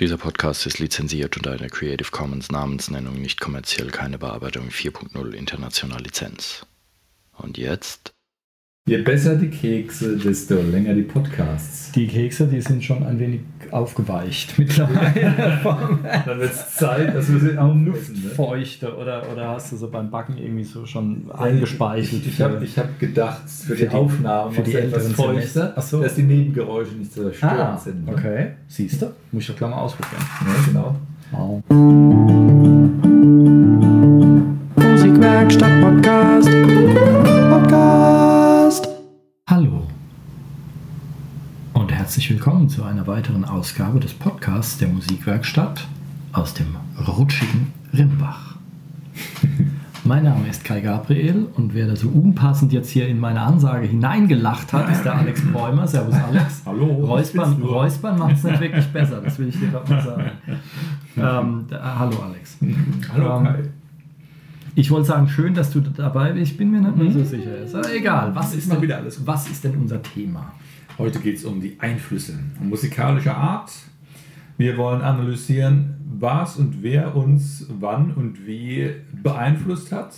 Dieser Podcast ist lizenziert unter einer Creative Commons Namensnennung nicht kommerziell keine Bearbeitung 4.0 international Lizenz. Und jetzt? Je besser die Kekse, desto länger die Podcasts. Die Kekse, die sind schon ein wenig aufgeweicht mittlerweile. Dann wird es Zeit, dass wir sie auch ne? Luftfeuchte oder, oder hast du so beim Backen irgendwie so schon eingespeichelt? Ich, ich habe hab gedacht, für, für die, die Aufnahmen für die etwas feuchter, so. dass die Nebengeräusche nicht so störend ah, sind. Ne? Okay, siehst du? Muss ich doch gleich mal ausprobieren. Ja, genau. Oh. Musikwerkstatt. Podcast. Willkommen zu einer weiteren Ausgabe des Podcasts der Musikwerkstatt aus dem rutschigen Rimbach. Mein Name ist Kai Gabriel und wer da so unpassend jetzt hier in meine Ansage hineingelacht hat, ist der Alex Bräumer. Servus Alex. Hallo. Räuspern, Räuspern macht es nicht wirklich besser, das will ich dir gerade mal sagen. Ähm, da, hallo Alex. Hallo Ähm, Kai. Ich wollte sagen, schön, dass du dabei bist. Ich bin mir nicht mehr so sicher. Ist aber egal. Was ist, denn, wieder alles gut. was ist denn unser Thema? Heute geht es um die Einflüsse musikalischer Art. Wir wollen analysieren, was und wer uns wann und wie beeinflusst hat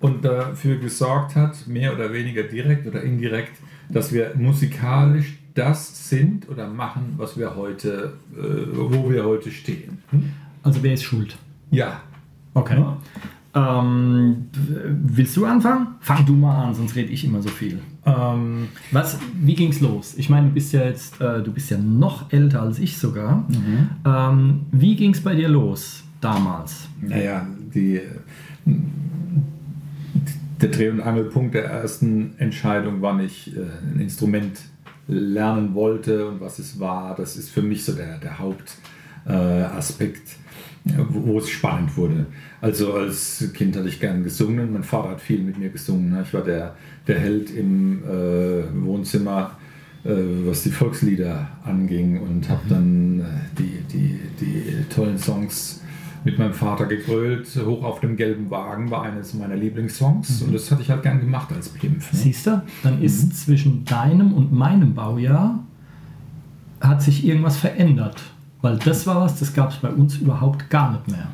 und dafür gesorgt hat, mehr oder weniger direkt oder indirekt, dass wir musikalisch das sind oder machen, was wir heute, äh, wo wir heute stehen. Hm? Also wer ist schuld? Ja. Okay. Ähm, willst du anfangen? Fang du mal an, sonst rede ich immer so viel. Ähm, Was, wie ging's los? Ich meine, du bist ja jetzt, äh, du bist ja noch älter als ich sogar. Ähm, wie ging's bei dir los damals? Naja, die, der Dreh- und Angelpunkt der ersten Entscheidung, wann ich äh, ein Instrument lernen wollte und was es war, das ist für mich so der, der Hauptaspekt, äh, Aspekt, wo, es spannend wurde. Also als Kind hatte ich gern gesungen, mein Vater hat viel mit mir gesungen. ne? Ich war der, der Held im äh, Wohnzimmer, äh, was die Volkslieder anging und habe dann äh, die, die, die tollen Songs mit meinem Vater gegrölt. Hoch auf dem gelben Wagen war eines meiner Lieblingssongs und das hatte ich halt gern gemacht als Pimpf. Ne? Siehst du, dann ist zwischen deinem und meinem Baujahr hat sich irgendwas verändert. Weil das war was, das gab es bei uns überhaupt gar nicht mehr.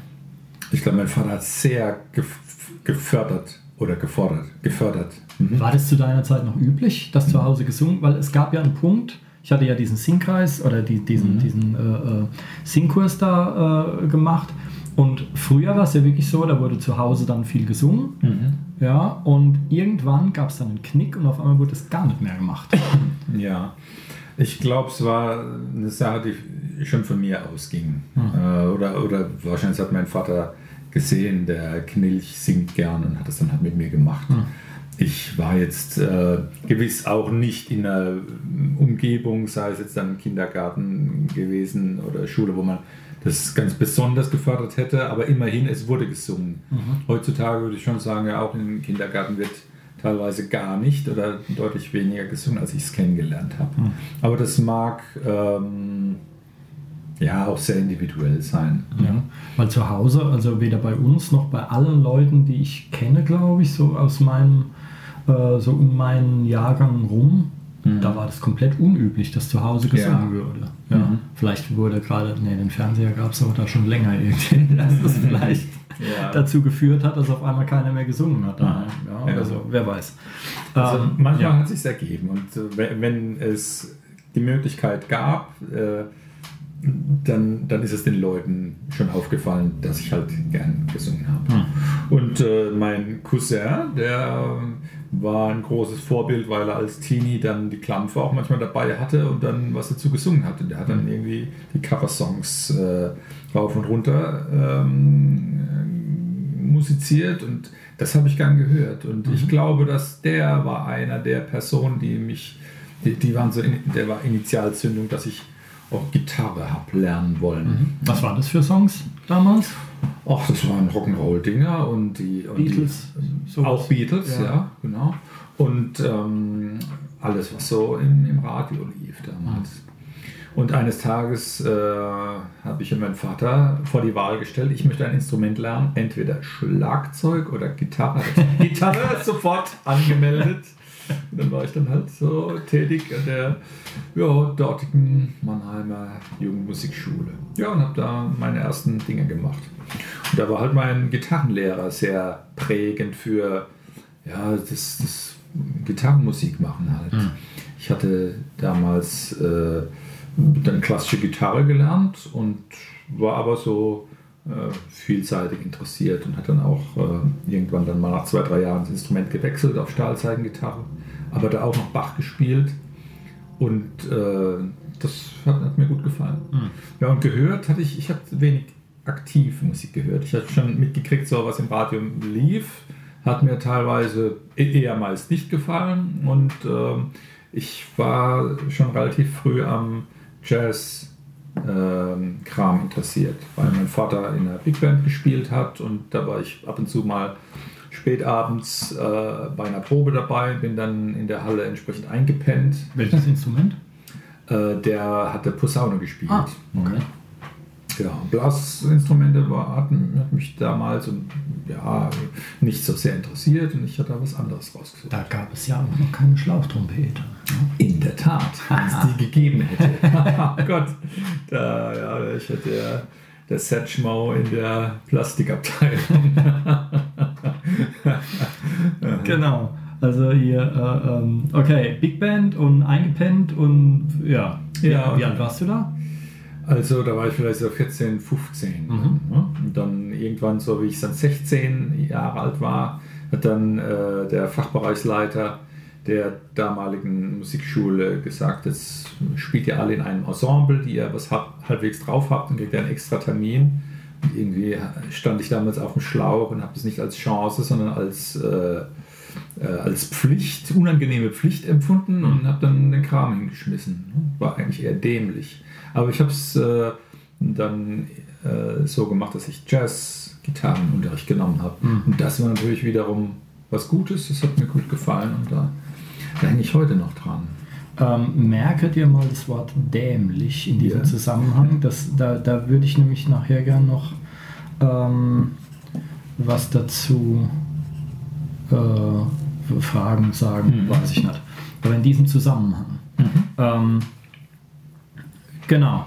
Ich glaube, mein Vater hat sehr gef gefördert oder gefordert, gefördert. Mhm. War das zu deiner Zeit noch üblich, dass zu Hause gesungen? Weil es gab ja einen Punkt, ich hatte ja diesen Singkreis oder die, diesen, diesen äh, äh, Singkurs da äh, gemacht. Und früher war es ja wirklich so, da wurde zu Hause dann viel gesungen. Mhm. Ja, und irgendwann gab es dann einen Knick und auf einmal wurde es gar nicht mehr gemacht. Ja, ich glaube, es war eine Sache, die schon von mir ausging. Äh, oder, oder wahrscheinlich hat mein Vater gesehen, der Knilch singt gern und hat das dann halt mit mir gemacht. Ich war jetzt äh, gewiss auch nicht in einer Umgebung, sei es jetzt dann im Kindergarten gewesen oder Schule, wo man das ganz besonders gefördert hätte, aber immerhin, es wurde gesungen. Heutzutage würde ich schon sagen, ja, auch im Kindergarten wird teilweise gar nicht oder deutlich weniger gesungen, als ich es kennengelernt habe. Aber das mag ähm, ja auch sehr individuell sein. Ja, weil zu Hause, also weder bei uns noch bei allen Leuten, die ich kenne, glaube ich, so aus meinem, äh, so um meinen Jahrgang rum, da war das komplett unüblich, dass zu Hause gesungen Ja. würde. Ja, Mhm. Vielleicht wurde gerade, nee, den Fernseher gab es aber da schon länger irgendwie, das vielleicht Ja. dazu geführt hat, dass auf einmal keiner mehr gesungen hat. daheim. Ja, Ja. Also, wer weiß. Also Ähm, manchmal hat es sich ergeben und äh, wenn, es die Möglichkeit gab, äh, dann, dann ist es den Leuten schon aufgefallen, dass ich halt gern gesungen habe. Hm. Und äh, mein Cousin, der war ein großes Vorbild, weil er als Teenie dann die Klampfe auch manchmal dabei hatte und dann was dazu gesungen hat. Und der hat dann irgendwie die Cover-Songs äh, rauf und runter ähm, äh, musiziert und das habe ich gern gehört. Und ich glaube, dass der war einer der Personen, die mich, die, die waren so, in, der war Initialzündung, dass ich auch Gitarre habe lernen wollen. Was waren das für Songs damals? Ach, das waren Rock'n'Roll-Dinger und die und Beatles, Die, sowas. auch Beatles, Ja. ja, genau. Und ähm, alles, was so im, im Radio lief damals. Und eines Tages äh, habe ich meinen Vater vor die Wahl gestellt, ich möchte ein Instrument lernen, entweder Schlagzeug oder Gitarre. Gitarre sofort angemeldet. Und dann war ich dann halt so tätig an der ja, dortigen Mannheimer Jugendmusikschule. Ja, und habe da meine ersten Dinge gemacht. Und da war halt mein Gitarrenlehrer sehr prägend für ja, das, das Gitarrenmusik machen halt. Mhm. Ich hatte damals äh, dann klassische Gitarre gelernt und war aber so äh, vielseitig interessiert und hat dann auch äh, irgendwann dann mal nach zwei, drei Jahren das Instrument gewechselt auf Stahlzeigengitarre, aber da auch noch Bach gespielt und äh, das hat, hat, mir gut gefallen. Mhm. Ja, und gehört hatte ich, ich habe wenig aktiv Musik gehört. Ich hatte schon mitgekriegt, so was im Radio lief, hat mir teilweise e-, eher meist nicht gefallen und äh, ich war schon relativ früh am Jazz Kram interessiert, weil mein Vater in einer Big Band gespielt hat und da war ich ab und zu mal spätabends äh, bei einer Probe dabei, bin dann in der Halle entsprechend eingepennt. Welches Instrument? Äh, der hatte Posaune gespielt. Ah, okay. Ja, Blasinstrumente war, hat, hat, mich damals ja, nicht so sehr interessiert und ich hatte da was anderes rausgesucht. Da gab es ja auch noch keine Schlauchtrompete. Ne? In der Tat, wenn es die gegeben hätte. oh Gott, da, ja, ich hätte ja der Satchmo in der Plastikabteilung. genau. Also hier, äh, ähm, okay, Big Band und eingepennt und ja. ja wie alt warst du da? Also da war ich vielleicht so 14, 15. Mhm. Und dann irgendwann, so wie ich dann 16 Jahre alt war, hat dann äh, der Fachbereichsleiter der damaligen Musikschule gesagt, jetzt spielt ihr alle in einem Ensemble, die ihr was habt, halbwegs drauf habt und kriegt ihr einen extra Termin. Und irgendwie stand ich damals auf dem Schlauch und habe das nicht als Chance, sondern als, äh, äh, als Pflicht, unangenehme Pflicht empfunden und habe dann den Kram hingeschmissen. War eigentlich eher dämlich. Aber ich habe es äh, dann äh, so gemacht, dass ich Jazz-Gitarrenunterricht genommen habe. Mhm. Und das war natürlich wiederum was Gutes, das hat mir gut gefallen und da, da hänge ich heute noch dran. Ähm, merke dir mal das Wort dämlich in diesem ja. Zusammenhang. Das, da, da würde ich nämlich nachher gern noch ähm, was dazu äh, fragen, sagen, mhm. weiß ich nicht. Aber in diesem Zusammenhang. Mhm. Ähm, Genau.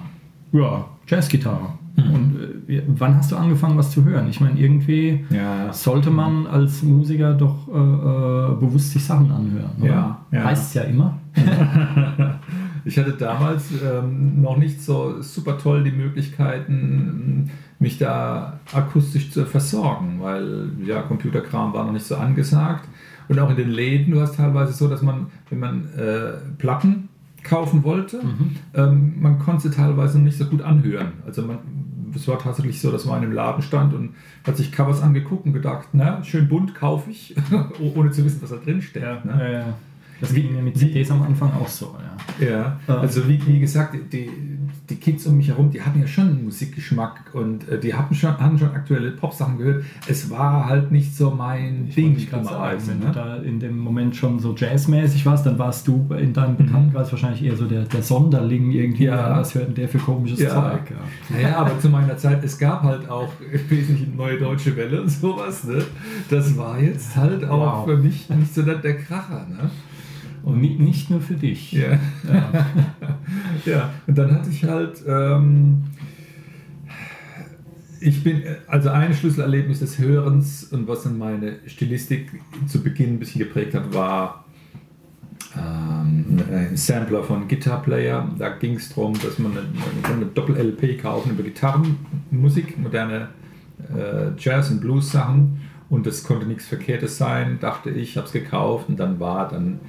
Ja, Jazzgitarre. Mhm. Und äh, wann hast du angefangen, was zu hören? Ich meine, irgendwie ja. sollte man als Musiker doch äh, äh, bewusst sich Sachen anhören. Oder? Ja, ja. Heißt es ja immer. ich hatte damals ähm, noch nicht so super toll die Möglichkeiten, mich da akustisch zu versorgen, weil ja, Computerkram war noch nicht so angesagt. Und auch in den Läden, du hast teilweise so, dass man, wenn man äh, Platten kaufen wollte. Mhm. Ähm, man konnte sie teilweise nicht so gut anhören. Also man, es war tatsächlich so, dass man in einem Laden stand und hat sich Covers angeguckt und gedacht, na, schön bunt kaufe ich, ohne zu wissen, was da drin steht. Ja, ne? ja, ja. Das ging mir mit CDs am Anfang auch so, ja. Ja, also wie, wie gesagt, die, die Kids um mich herum, die hatten ja schon einen Musikgeschmack und äh, die hatten schon, haben schon aktuelle Pop-Sachen gehört. Es war halt nicht so mein ich Ding. Ich gerade sagen, wenn ne? du da in dem Moment schon so jazzmäßig warst, dann warst du in deinem mhm. Bekanntenkreis wahrscheinlich eher so der, der Sonderling irgendwie. Ja. Was hört denn der für komisches ja. Zeug? Ja. Naja, aber zu meiner Zeit, es gab halt auch wesentlich neue deutsche Welle und sowas. Ne? Das war jetzt halt auch wow. für mich nicht so der Kracher. Ne? Und nicht nur für dich. Ja. Ja, ja. und dann hatte ich halt, ähm, ich bin, also ein Schlüsselerlebnis des Hörens und was dann meine Stilistik zu Beginn ein bisschen geprägt hat, war ähm, ein Sampler von Guitar Player. Da ging es darum, dass man eine, eine Doppel-LP kaufen über Gitarrenmusik, moderne äh, Jazz- und Blues-Sachen. Und das konnte nichts Verkehrtes sein, dachte ich, habe es gekauft und dann war dann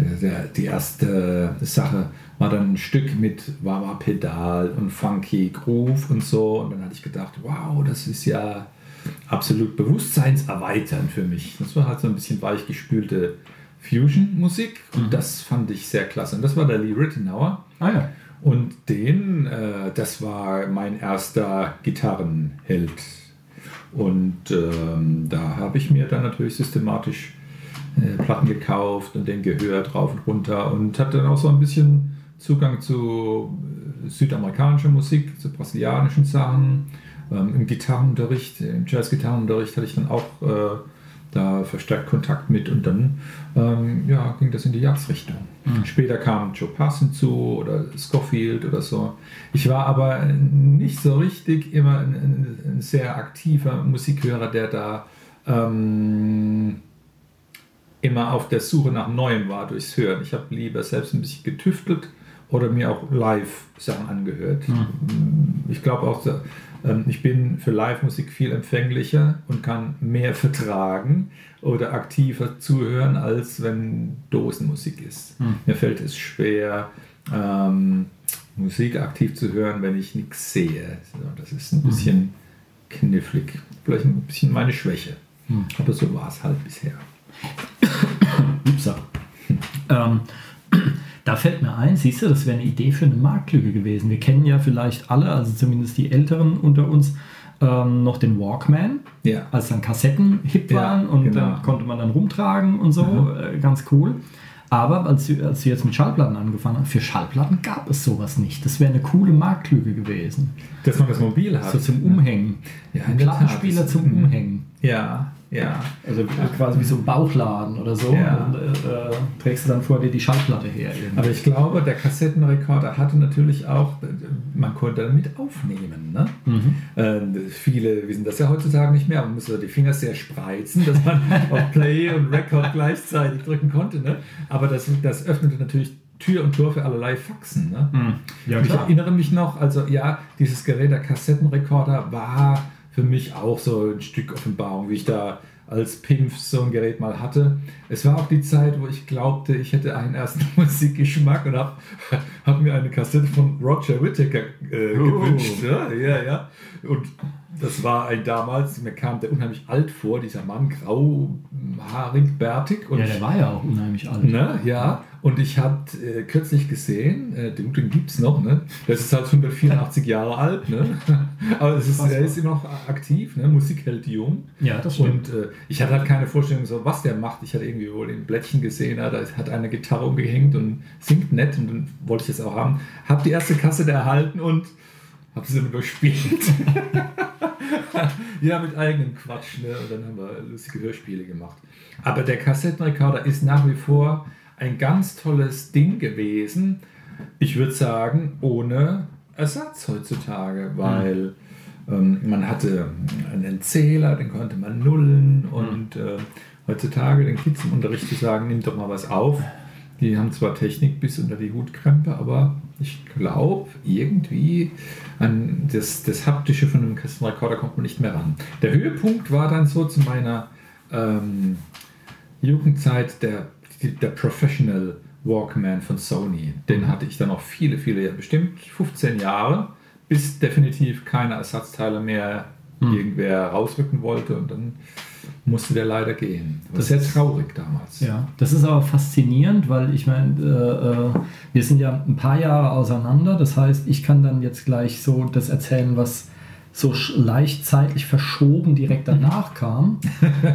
der, die erste Sache war dann ein Stück mit Wawa Pedal und Funky Groove und so. Und dann hatte ich gedacht, wow, das ist ja absolut bewusstseinserweiternd für mich. Das war halt so ein bisschen weichgespülte Fusion-Musik und mhm. das fand ich sehr klasse. Und das war der Lee Rittenauer. Ah ja. Und den, äh, das war mein erster Gitarrenheld. Und ähm, da habe ich mir dann natürlich systematisch äh, Platten gekauft und den gehört rauf und runter und hatte dann auch so ein bisschen Zugang zu äh, südamerikanischer Musik, zu brasilianischen Sachen. Ähm, Im Gitarrenunterricht, im Jazz-Gitarrenunterricht hatte ich dann auch äh, da verstärkt Kontakt mit und dann ähm, ja, ging das in die Jazzrichtung. Mhm. Später kam Joe Pass hinzu oder Scofield oder so. Ich war aber nicht so richtig immer ein, ein, ein sehr aktiver Musikhörer, der da ähm, immer auf der Suche nach Neuem war durchs Hören. Ich habe lieber selbst ein bisschen getüftelt oder mir auch Live-Sachen angehört. Mhm. Ich glaube auch, ähm, ich bin für Live-Musik viel empfänglicher und kann mehr vertragen oder aktiver zuhören, als wenn Dosenmusik ist. Mhm. Mir fällt es schwer, ähm, Musik aktiv zu hören, wenn ich nichts sehe. Das ist ein hm. bisschen mhm. knifflig. Vielleicht ein bisschen meine Schwäche. Mhm. Aber so war es halt bisher. Upsa. ähm, da fällt mir ein, siehst du, das wäre eine Idee für eine Marktlücke gewesen. Wir kennen ja vielleicht alle, also zumindest die Älteren unter uns, ähm, noch den Walkman, ja. als dann Kassetten hip waren ja, und genau. dann konnte man dann rumtragen und so, mhm. äh, ganz cool. Aber als, als wir jetzt mit Schallplatten angefangen haben, für Schallplatten gab es sowas nicht. Das wäre eine coole Marktlücke gewesen. Dass man das mobil hat. So zum Umhängen. Ja, ein Plattenspieler zum Umhängen. Ja, ja. Also quasi wie so ein Bauchladen oder so. Ja. Und, äh, trägst du dann vor dir die Schallplatte her. Irgendwie. Aber ich glaube, der Kassettenrekorder hatte natürlich auch, man konnte damit aufnehmen. Ne? Mhm. Äh, viele wissen das ja heutzutage nicht mehr. Man muss die Finger sehr spreizen, dass man auf Play und Record gleichzeitig drücken konnte. Ne? Aber das, das öffnete natürlich Tür und Tor für allerlei Faxen. Ne? Mhm. Ja, ich erinnere mich noch, also ja, dieses Gerät, der Kassettenrekorder, war für mich auch so ein Stück Offenbarung, wie ich da als Pimpf so ein Gerät mal hatte. Es war auch die Zeit, wo ich glaubte, ich hätte einen ersten Musikgeschmack und habe hab mir eine Kassette von Roger Whittaker äh, oh. gewünscht. Ja, ja, ja. Und das war ein damals, mir kam der unheimlich alt vor, dieser Mann, grauhaarig, bärtig. Und ja, der war ja auch unheimlich alt. Ne, ja, und ich habe äh, kürzlich gesehen, äh, den, den gibt es noch, ne? Das ist halt 184 Jahre alt, ne? Aber es ist, er ist immer noch aktiv, ne? Musik hält jung. Ja, das stimmt. Und äh, ich hatte halt keine Vorstellung, so was der macht. Ich hatte irgendwie wohl ein Blättchen gesehen, da hat eine Gitarre umgehängt und singt nett und dann wollte ich das auch haben. Hab die erste Kasse erhalten und habe sie dann überspielt. ja, mit eigenem Quatsch, ne? Und dann haben wir lustige Hörspiele gemacht. Aber der Kassettenrekorder ist nach wie vor ein ganz tolles Ding gewesen. Ich würde sagen, ohne Ersatz heutzutage, weil mhm. ähm, man hatte einen Zähler, den konnte man nullen mhm. und äh, heutzutage den Kids im Unterricht zu sagen, nimm doch mal was auf. Die haben zwar Technik bis unter die Hutkrempe, aber ich glaube, irgendwie an das, das Haptische von einem Kassenrekorder kommt man nicht mehr ran. Der Höhepunkt war dann so zu meiner ähm, Jugendzeit der der Professional Walkman von Sony. Den hatte ich dann auch viele, viele, Jahre, bestimmt 15 Jahre, bis definitiv keine Ersatzteile mehr hm. irgendwer rausrücken wollte und dann musste der leider gehen. Das, das ist sehr traurig damals. Ja, das ist aber faszinierend, weil ich meine, äh, äh, wir sind ja ein paar Jahre auseinander. Das heißt, ich kann dann jetzt gleich so das erzählen, was so leicht zeitlich verschoben direkt danach kam,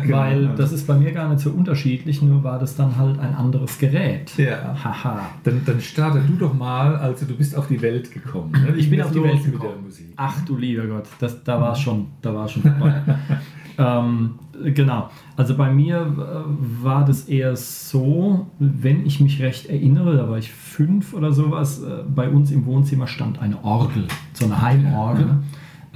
genau. weil das ist bei mir gar nicht so unterschiedlich, nur war das dann halt ein anderes Gerät. Ja. Haha. Dann, dann starte du doch mal, also du bist auf die Welt gekommen. Ne? Ich, ich bin auf die Welt gekommen. Mit der Musik. Ach du lieber Gott, das, da war es schon, da war schon vorbei. ähm, genau, also bei mir äh, war das eher so, wenn ich mich recht erinnere, da war ich fünf oder sowas, äh, bei uns im Wohnzimmer stand eine Orgel, so eine Heimorgel.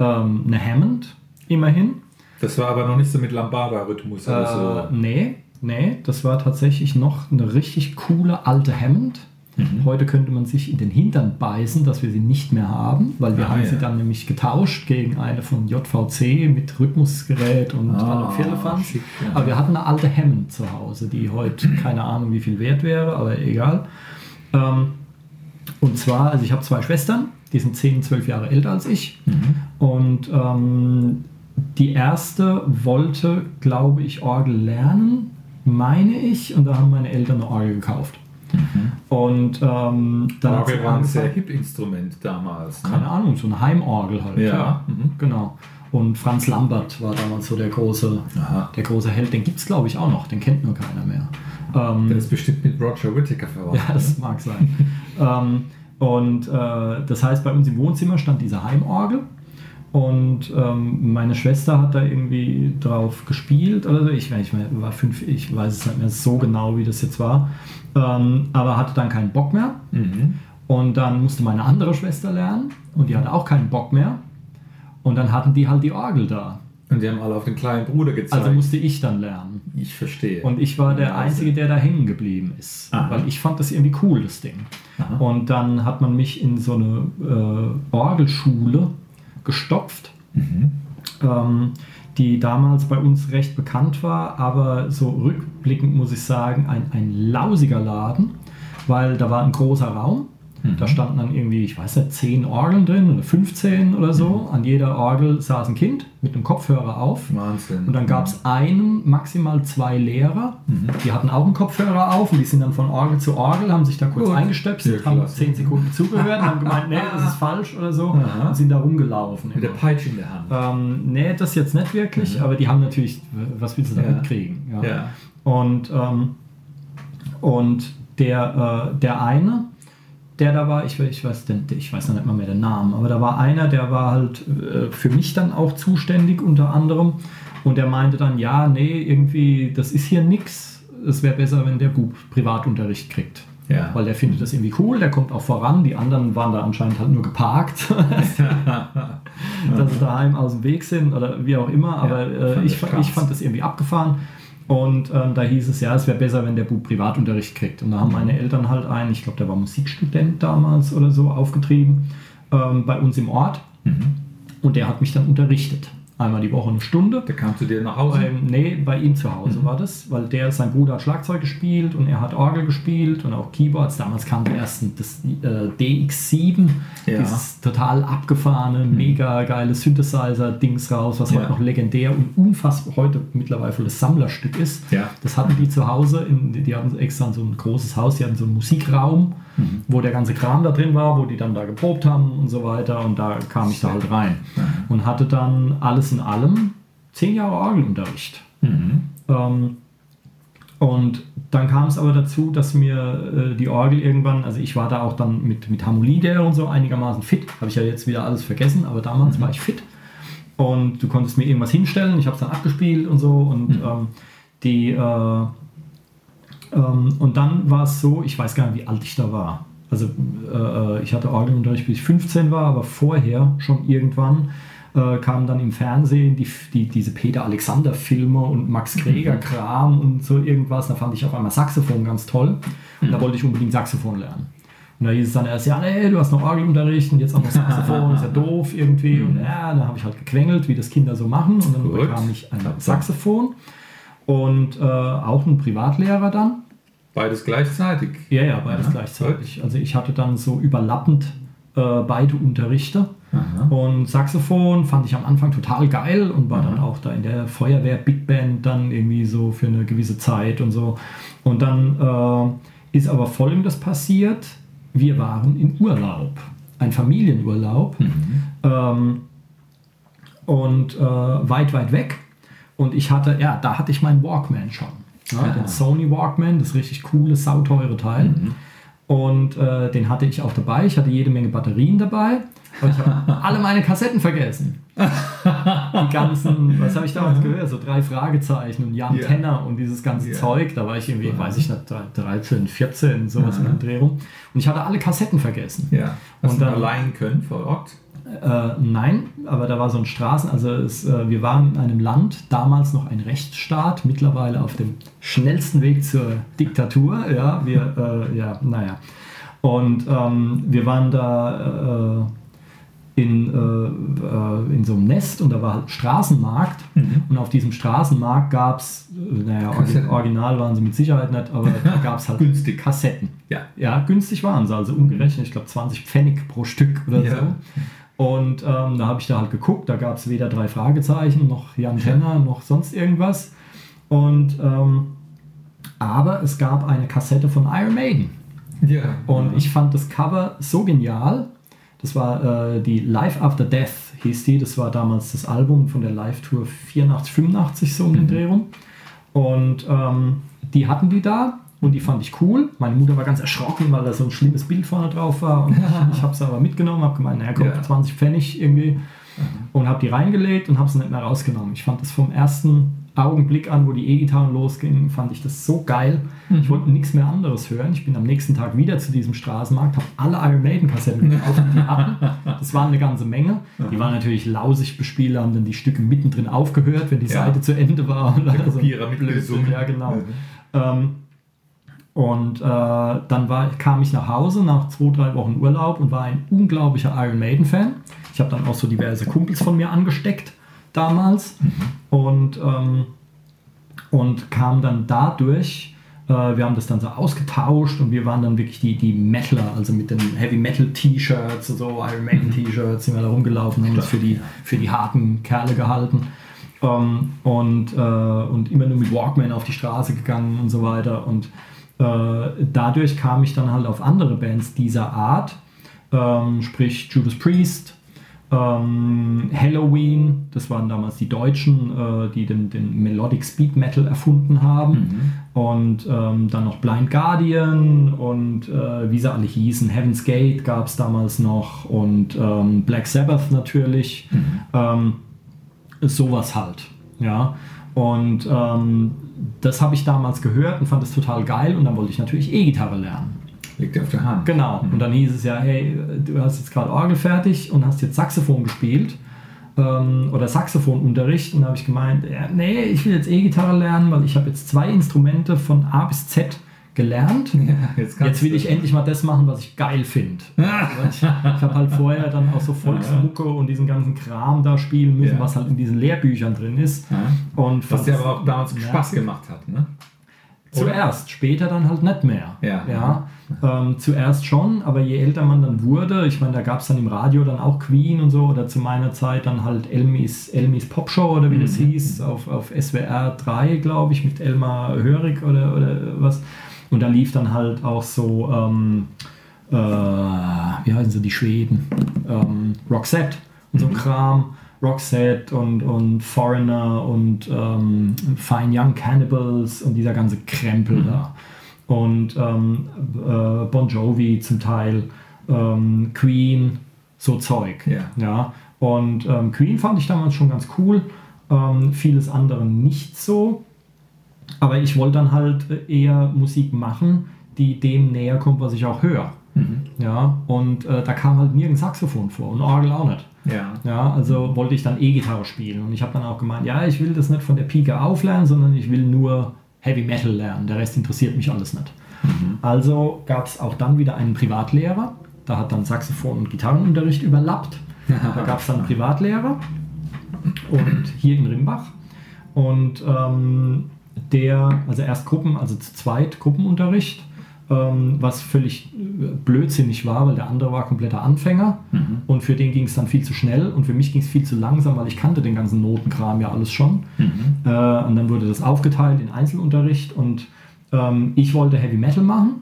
Ähm, eine Hammond, immerhin. Das war aber noch nicht so mit Lambada-Rhythmus oder äh, so. Nee, nee, das war tatsächlich noch eine richtig coole alte Hammond. Mhm. Heute könnte man sich in den Hintern beißen, dass wir sie nicht mehr haben, weil wir ah, haben ja. sie dann nämlich getauscht gegen eine von JVC mit Rhythmusgerät und ah, allem Firlefanz. Ja. Aber wir hatten eine alte Hammond zu Hause, die heute keine Ahnung wie viel wert wäre, aber egal. Ähm, und zwar, also ich habe zwei Schwestern die sind 10, 12 Jahre älter als ich. Mhm. Und ähm, die erste wollte, glaube ich, Orgel lernen, meine ich. Und da haben meine Eltern eine Orgel gekauft. Mhm. Und ähm, dann Orgel war ein sehr hip Instrument damals. Ne? Keine Ahnung, so eine Heimorgel halt. Ja, ja. Mhm. genau. Und Franz Lambert war damals so der große, der große Held. Den gibt es, glaube ich, auch noch. Den kennt nur keiner mehr. Ähm, der ist bestimmt mit Roger Whittaker verwandt. Ja, das ne? mag sein. ähm, und äh, das heißt, bei uns im Wohnzimmer stand diese Heimorgel. Und ähm, meine Schwester hat da irgendwie drauf gespielt oder so. Ich, ich war fünf, ich weiß es nicht mehr so genau, wie das jetzt war. Ähm, aber hatte dann keinen Bock mehr. Mhm. Und dann musste meine andere Schwester lernen und die hatte auch keinen Bock mehr. Und dann hatten die halt die Orgel da. Und die haben alle auf den kleinen Bruder gezeigt. Also musste ich dann lernen. ich verstehe. Und ich war der Ja, Einzige, der da hängen geblieben ist. Aha. Weil ich fand das irgendwie cool, das Ding. Aha. Und dann hat man mich in so eine äh, Orgelschule gestopft, Mhm. ähm, die damals bei uns recht bekannt war, aber so rückblickend muss ich sagen, ein, ein lausiger Laden, weil da war ein großer Raum. Mhm. Da standen dann irgendwie, ich weiß nicht, 10 Orgeln drin oder 15 oder so. Mhm. An jeder Orgel saß ein Kind mit einem Kopfhörer auf. Wahnsinn. Und dann gab es einen, maximal zwei Lehrer, Mhm. die hatten auch einen Kopfhörer auf und die sind dann von Orgel zu Orgel, haben sich da kurz Gut. eingestöpselt, Ja, haben klasse. zehn Sekunden zugehört und haben gemeint, nee, das ist falsch oder so Aha. und sind da rumgelaufen. Mit der Peitsche in der Hand. Ähm, nee, das jetzt nicht wirklich, aber die haben natürlich, was willst du da Mhm. Ja. mitkriegen? Ja. Und, ähm, und der, äh, der eine, der da war, ich, ich, weiß, den, ich weiß noch nicht mal mehr den Namen, aber da war einer, der war halt äh, für mich dann auch zuständig unter anderem und der meinte dann, ja, nee, irgendwie, das ist hier nix, es wäre besser, wenn der Bub Privatunterricht kriegt. Ja. Weil der findet das irgendwie cool, der kommt auch voran, die anderen waren da anscheinend halt nur geparkt, dass sie daheim aus dem Weg sind oder wie auch immer, aber äh, fand ich, ich fand das irgendwie abgefahren. Und ähm, da hieß es ja, es wäre besser, wenn der Bub Privatunterricht kriegt. Und da haben meine Eltern halt einen, ich glaube, der war Musikstudent damals oder so, aufgetrieben ähm, bei uns im Ort. Und der hat mich dann unterrichtet. Einmal die Woche eine Stunde. Der kam zu dir nach Hause. Ähm, nee, bei ihm zu Hause war das, weil der, sein Bruder hat Schlagzeug gespielt und er hat Orgel gespielt und auch Keyboards. Damals kam der erst das äh, DX7, Ja. dieses total abgefahrene, mega geile Synthesizer-Dings raus, was Ja. heute noch legendär und unfassbar heute mittlerweile das Sammlerstück ist. Ja. Das hatten die zu Hause, in, die hatten extra so ein großes Haus, die hatten so einen Musikraum, Mhm. wo der ganze Kram da drin war, wo die dann da geprobt haben und so weiter und da kam ich da halt rein und hatte dann alles in allem zehn Jahre Orgelunterricht. Mhm. Ähm, und dann kam es aber dazu, dass mir äh, die Orgel irgendwann, also ich war da auch dann mit, mit Harmonielehrer und so einigermaßen fit. Habe ich ja jetzt wieder alles vergessen, aber damals war ich fit. Und du konntest mir irgendwas hinstellen, ich habe es dann abgespielt und so. Und ähm, die äh, ähm, und dann war es so, ich weiß gar nicht, wie alt ich da war. Also äh, ich hatte Orgelunterricht, bis ich 15 war, aber vorher schon irgendwann äh, kamen dann im Fernsehen die, die, diese Peter Alexander Filme und Max Greger Kram und so irgendwas. Da fand ich auf einmal Saxophon ganz toll und da wollte ich unbedingt Saxophon lernen. Und da hieß es dann erst, ja, nee, du hast noch Orgelunterricht und jetzt auch noch Saxophon, ist ja doof irgendwie. Und ja, dann habe ich halt gequengelt, wie das Kinder so machen. Und dann Gut. bekam ich ein Saxophon und äh, auch einen Privatlehrer dann. Beides gleichzeitig. Ja, ja, beides Ja, gleichzeitig. Also ich hatte dann so überlappend äh, beide Unterrichte. Aha. Und Saxophon fand ich am Anfang total geil und war dann auch da in der Feuerwehr Big Band dann irgendwie so für eine gewisse Zeit und so. Und dann äh, ist aber Folgendes passiert. Wir waren in Urlaub, ein Familienurlaub ähm, und äh, weit, weit weg. Und ich hatte, ja, da hatte ich meinen Walkman schon. Ja, Ah. Den Sony Walkman, das richtig coole, sauteure Teil. Und äh, den hatte ich auch dabei. Ich hatte jede Menge Batterien dabei. Und ich habe alle meine Kassetten vergessen. Die ganzen, was habe ich damals gehört? So drei Fragezeichen und Jan Ja. Tenner und dieses ganze Ja. Zeug. Da war ich irgendwie, weiß ich nicht, 13, 14, sowas in der Drehung. Und ich hatte alle Kassetten vergessen. Ja. Hast Und dann- allein können vor Ort? Äh, nein, aber da war so ein Straßen, also es, äh, wir waren in einem Land, damals noch ein Rechtsstaat, mittlerweile auf dem schnellsten Weg zur Diktatur. Ja, wir, äh, ja, naja. Und ähm, wir waren da äh, in, äh, äh, in so einem Nest und da war halt Straßenmarkt. Und auf diesem Straßenmarkt gab es, naja, Kassetten. original waren sie mit Sicherheit nicht, aber da gab es halt Günstig. Kassetten. Ja. Ja, günstig waren sie, also umgerechnet, ich glaube 20 Pfennig pro Stück oder Ja. so. Und ähm, da habe ich da halt geguckt, da gab es weder drei Fragezeichen, noch Jan Tenner, noch sonst irgendwas. Und ähm, aber es gab eine Kassette von Iron Maiden. Ja. Und ich fand das Cover so genial. Das war äh, die Live After Death, hieß die. Das war damals das Album von der Live-Tour 84, 85, so um den Dreh rum. Und ähm, die hatten die da und die fand ich cool. Meine Mutter war ganz erschrocken, weil da so ein schlimmes Bild vorne drauf war. Und ich habe es aber mitgenommen, habe gemeint, naja, komm, Ja. 20 Pfennig irgendwie. und habe die reingelegt und habe sie nicht mehr rausgenommen. Ich fand das vom ersten Augenblick an, wo die E-Gitarren losgingen, fand ich das so geil. Ich wollte nichts mehr anderes hören. Ich bin am nächsten Tag wieder zu diesem Straßenmarkt, habe alle Iron Maiden Kassetten gekauft, die hatten. Das waren eine ganze Menge. Die waren natürlich lausig bespielt, haben dann die Stücke mittendrin aufgehört, wenn die Ja. Seite zu Ende war. Und Der also Kopierer mitgesungen. Ja, genau. Ähm, und äh, dann war, kam ich nach Hause nach zwei, drei Wochen Urlaub und war ein unglaublicher Iron Maiden-Fan. Ich habe dann auch so diverse Kumpels von mir angesteckt damals und, ähm, und kam dann dadurch, äh, wir haben das dann so ausgetauscht und wir waren dann wirklich die, die Metaler, also mit den Heavy Metal T-Shirts und so, Iron Maiden T-Shirts sind wir da rumgelaufen, haben uns für die, für die harten Kerle gehalten. Ähm, und, äh, und immer nur mit Walkman auf die Straße gegangen und so weiter. Und dadurch kam ich dann halt auf andere Bands dieser Art, ähm, sprich Judas Priest, ähm, Halloween, das waren damals die Deutschen, äh, die den, den Melodic Speed Metal erfunden haben. Und ähm, dann noch Blind Guardian und äh, wie sie alle hießen, Heaven's Gate gab es damals noch und ähm, Black Sabbath natürlich. Ähm, sowas halt. Ja. Und ähm, das habe ich damals gehört und fand es total geil und dann wollte ich natürlich E-Gitarre lernen. Liegt dir auf der Hand. Genau. Und dann hieß es ja, hey, du hast jetzt gerade Orgel fertig und hast jetzt Saxophon gespielt ähm, oder Saxophonunterricht. Und da habe ich gemeint, ja, nee, ich will jetzt E-Gitarre lernen, weil ich habe jetzt zwei Instrumente von A bis Z gelernt. Ja, jetzt, Jetzt will ich endlich mal das machen, was ich geil finde. ich ich habe halt vorher dann auch so Volksmucke und diesen ganzen Kram da spielen müssen, Ja. was halt in diesen Lehrbüchern drin ist. Ja. Und Was dir das aber auch damals. Spaß gemacht hat, ne? Zuerst, später dann halt nicht mehr. Ja. ja ähm, zuerst schon, aber je älter man dann wurde, ich meine, da gab es dann im Radio dann auch Queen und so, oder zu meiner Zeit dann halt Elmis, Elmis Popshow oder wie das hieß, auf, auf SWR 3, glaube ich, mit Elmar Hörig oder, oder was. Und da lief dann halt auch so, ähm, äh, wie heißen sie, die Schweden, ähm, Roxette und so ein Kram. Roxette und, und Foreigner und ähm, Fine Young Cannibals und dieser ganze Krempel da. Und ähm, äh, Bon Jovi zum Teil, ähm, Queen, so Zeug. Ja. Ja. Und ähm, Queen fand ich damals schon ganz cool, ähm, vieles andere nicht so. Aber ich wollte dann halt eher Musik machen, die dem näher kommt, was ich auch höre. Ja, und äh, da kam halt nirgends Saxophon vor und Orgel auch nicht. Ja. Ja, also wollte ich dann E-Gitarre spielen. Und ich habe dann auch gemeint, ja, ich will das nicht von der Pike auflernen, sondern ich will nur Heavy Metal lernen. Der Rest interessiert mich alles nicht. Also gab es auch dann wieder einen Privatlehrer. Da hat dann Saxophon- und Gitarrenunterricht überlappt. Da gab es dann einen Privatlehrer und hier in Rimbach. Und ähm, der, also erst Gruppen, also zu zweit Gruppenunterricht, ähm, was völlig äh, blödsinnig war, weil der andere war kompletter Anfänger. Und für den ging es dann viel zu schnell und für mich ging es viel zu langsam, weil ich kannte den ganzen Notenkram ja alles schon. Äh, und dann wurde das aufgeteilt in Einzelunterricht und ähm, ich wollte Heavy Metal machen